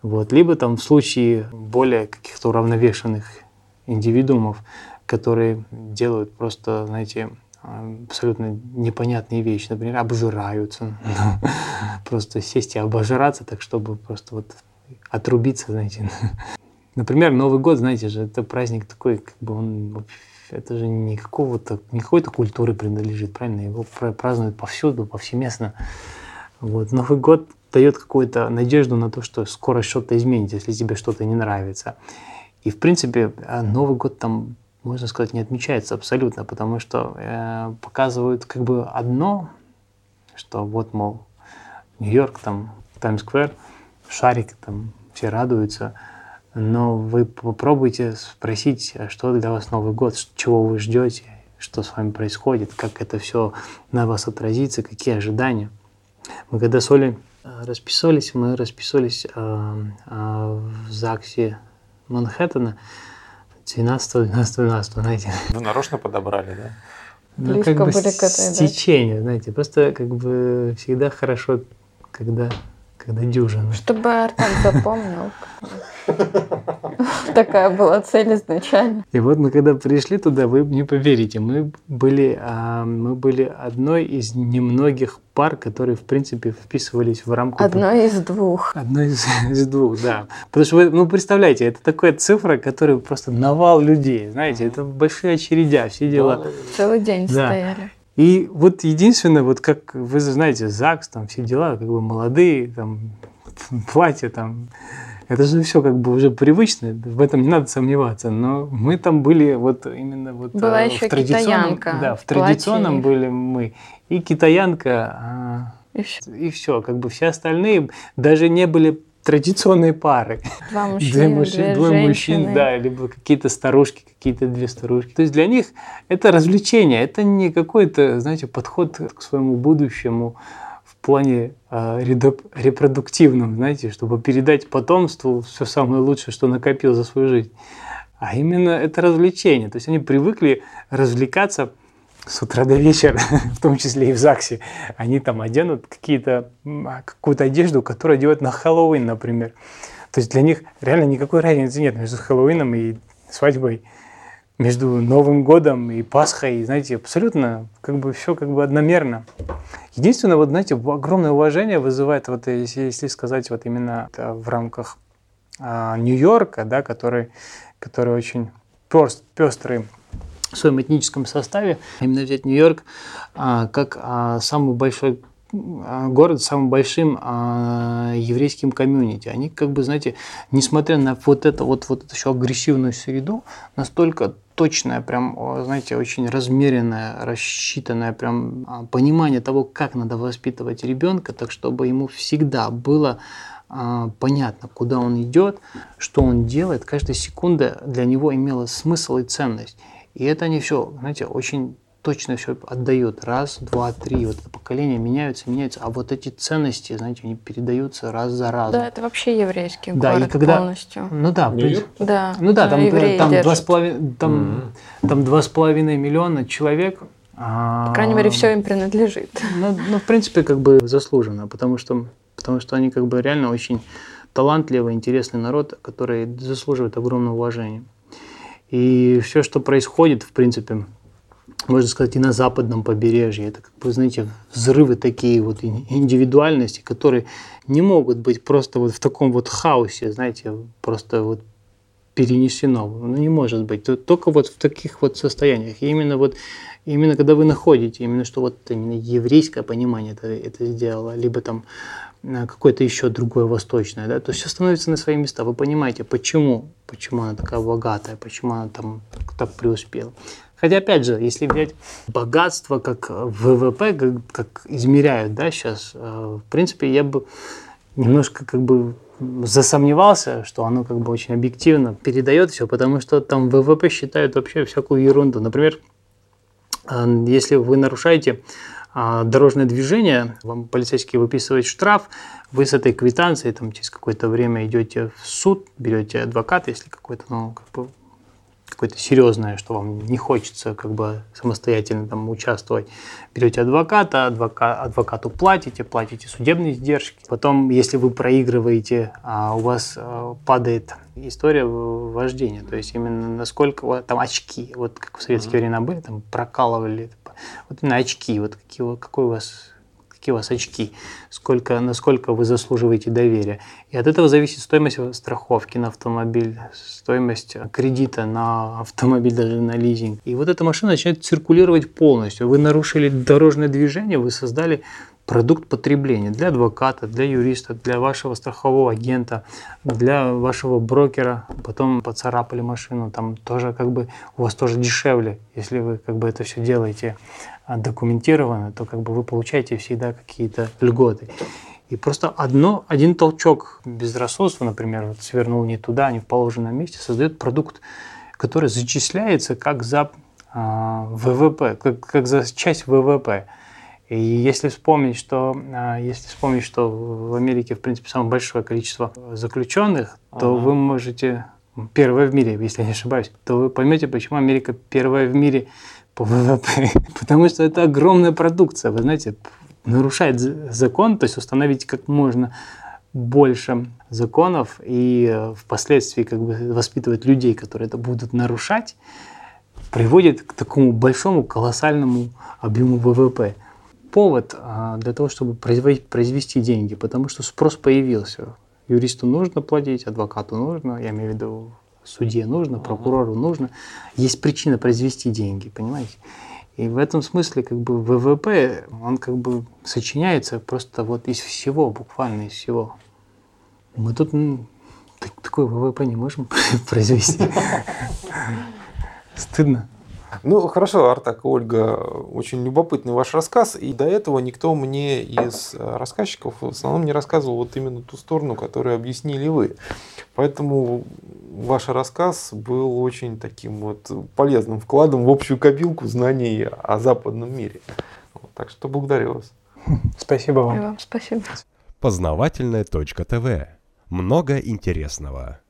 Вот. Либо там в случае более каких-то уравновешенных индивидуумов, которые делают просто, знаете, абсолютно непонятные вещи. Например, обжираются. Просто сесть и обожраться так, чтобы просто вот отрубиться, знаете. Например, Новый год, знаете же, это праздник такой, как бы он это же не какого-то, не какой-то культуры принадлежит, правильно? Его празднуют повсюду, повсеместно. Вот. Новый год дает какую-то надежду на то, что скоро что-то изменится, если тебе что-то не нравится. И, в принципе, а, Новый год там, можно сказать, не отмечается абсолютно, потому что э, показывают как бы одно, что вот, мол, Нью-Йорк, там, Таймс-сквер, шарик, там, все радуются, но вы попробуйте спросить, а что для вас Новый год, чего вы ждете, что с вами происходит, как это все на вас отразится, какие ожидания. Мы когда с Олей э, расписывались, мы расписывались э, э, в ЗАГСе Манхэттена 12 12 12 знаете. Вы нарочно подобрали, да? Ну, Близко как бы были к этой стечению, знаете, просто как бы всегда хорошо, когда, когда дюжина. Чтобы Артем запомнил. Такая была цель изначально. И вот мы когда пришли туда, вы не поверите, мы были, а, мы были одной из немногих пар, которые, в принципе, вписывались в рамку... Одной из двух. Одной из, из двух, да. Потому что вы, ну, представляете, это такая цифра, которая просто навал людей, знаете, это большие очередя, все дела. Целый день Да. стояли. И вот единственное, вот как вы знаете, ЗАГС, там все дела, как бы молодые, там платья, там, это же все как бы уже привычно, в этом не надо сомневаться. Но мы там были вот именно вот Была э, еще в традиционном, китаянка да, в платье традиционном их. были мы и китаянка, а, И всё. и все, как бы все остальные даже не были традиционные пары. Два Две мужчины, мужчин, две двое мужчин, да, либо какие-то старушки, какие-то две старушки. То есть для них это развлечение, это не какой-то, знаете, подход к своему будущему в плане э, репродуктивном, знаете, чтобы передать потомству все самое лучшее, что накопил за свою жизнь. А именно это развлечение. То есть они привыкли развлекаться с утра до вечера, в том числе и в ЗАГСе. Они там оденут какие-то, а, какую-то одежду, которую одевают на Хэллоуин, например. То есть для них реально никакой разницы нет между Хэллоуином и свадьбой, между Новым годом и Пасхой, знаете, абсолютно как бы все как бы одномерно. Единственное, вот знаете, огромное уважение вызывает, вот если, если сказать вот именно в рамках а, Нью-Йорка, да, который, который очень пестрый в своем этническом составе, именно взять Нью-Йорк а, как а, самый большой а, город с самым большим еврейским комьюнити. Они как бы, знаете, несмотря на вот это вот, вот эту еще агрессивную среду, настолько точное, прям, знаете, очень размеренное, рассчитанное прям понимание того, как надо воспитывать ребенка, так чтобы ему всегда было понятно, куда он идет, что он делает, каждая секунда для него имела смысл и ценность. И это они все, знаете, очень точно все отдают. Раз, два, три. Вот это поколение меняются, меняются. А вот эти ценности, знаете, они передаются раз за разом. Да, это вообще еврейский Да, и когда- полностью. Ну да. Да, Ну да, там, там, два с половиной, там, там два с половиной миллиона человек. а, По крайней мере, все им принадлежит. Ну, ну, в принципе, как бы заслуженно, потому что, потому что они как бы реально очень талантливый, интересный народ, который заслуживает огромного уважения. И все, что происходит, в принципе, можно сказать, и на западном побережье, это, как бы, знаете, взрывы такие вот ин- индивидуальности, которые не могут быть просто вот в таком вот хаосе, знаете, просто вот перенесено. Ну, не может быть. Только вот в таких вот состояниях. И именно вот именно когда вы находите, именно что вот именно еврейское понимание это, это сделало, либо там какое-то еще другое восточное, да, то все становится на свои места. Вы понимаете, почему, почему она такая богатая, почему она там так преуспела. Хотя, опять же, если взять богатство как ВВП, как, как измеряют, да, сейчас, э, в принципе, я бы немножко как бы засомневался, что оно как бы очень объективно передает все, потому что там ВВП считают вообще всякую ерунду. Например, э, если вы нарушаете дорожное движение, вам полицейский выписывает штраф, вы с этой квитанцией там, через какое-то время идете в суд, берете адвоката, если какой-то, ну, как бы какое-то серьезное, что вам не хочется как бы самостоятельно там участвовать, берете адвоката, адвока, адвокату платите, платите судебные издержки. Потом, если вы проигрываете, а у вас а, падает история вождения, то есть именно насколько там очки, вот как в советские времена были, там прокалывали, вот именно очки, вот какие, какой у вас какие у вас очки, сколько, насколько вы заслуживаете доверия. И от этого зависит стоимость страховки на автомобиль, стоимость кредита на автомобиль, даже на лизинг. И вот эта машина начинает циркулировать полностью. Вы нарушили дорожное движение, вы создали продукт потребления для адвоката, для юриста, для вашего страхового агента, для вашего брокера. Потом поцарапали машину, там тоже как бы у вас тоже дешевле, если вы как бы это все делаете а, документированно, то как бы вы получаете всегда какие-то льготы. И просто одно, один толчок безрассудства, например, вот свернул не туда, не в положенном месте, создает продукт, который зачисляется как за э, ВВП, как, как за часть ВВП. И если вспомнить, что, э, если вспомнить, что в Америке, в принципе, самое большое количество заключенных, то ага. вы можете, первое в мире, если я не ошибаюсь, то вы поймете, почему Америка первая в мире по ВВП. Потому что это огромная продукция. Вы знаете, нарушать закон, то есть установить как можно больше законов и э, впоследствии как бы воспитывать людей, которые это будут нарушать, приводит к такому большому колоссальному объему ВВП. Повод а, для того, чтобы произвести деньги, потому что спрос появился. Юристу нужно платить, адвокату нужно, я имею в виду судье нужно, прокурору нужно. Есть причина произвести деньги, понимаете? И в этом смысле как бы ВВП, он как бы сочиняется просто вот из всего, буквально из всего. Мы тут такой ВВП не можем произвести. Стыдно. Ну, хорошо, Артак, Ольга, очень любопытный ваш рассказ. И до этого никто мне из рассказчиков в основном не рассказывал вот именно ту сторону, которую объяснили вы. Поэтому ваш рассказ был очень таким вот полезным вкладом в общую копилку знаний о западном мире. Вот, так что благодарю вас. Спасибо вам. И вам спасибо. Познавательная точка ТВ. Много интересного.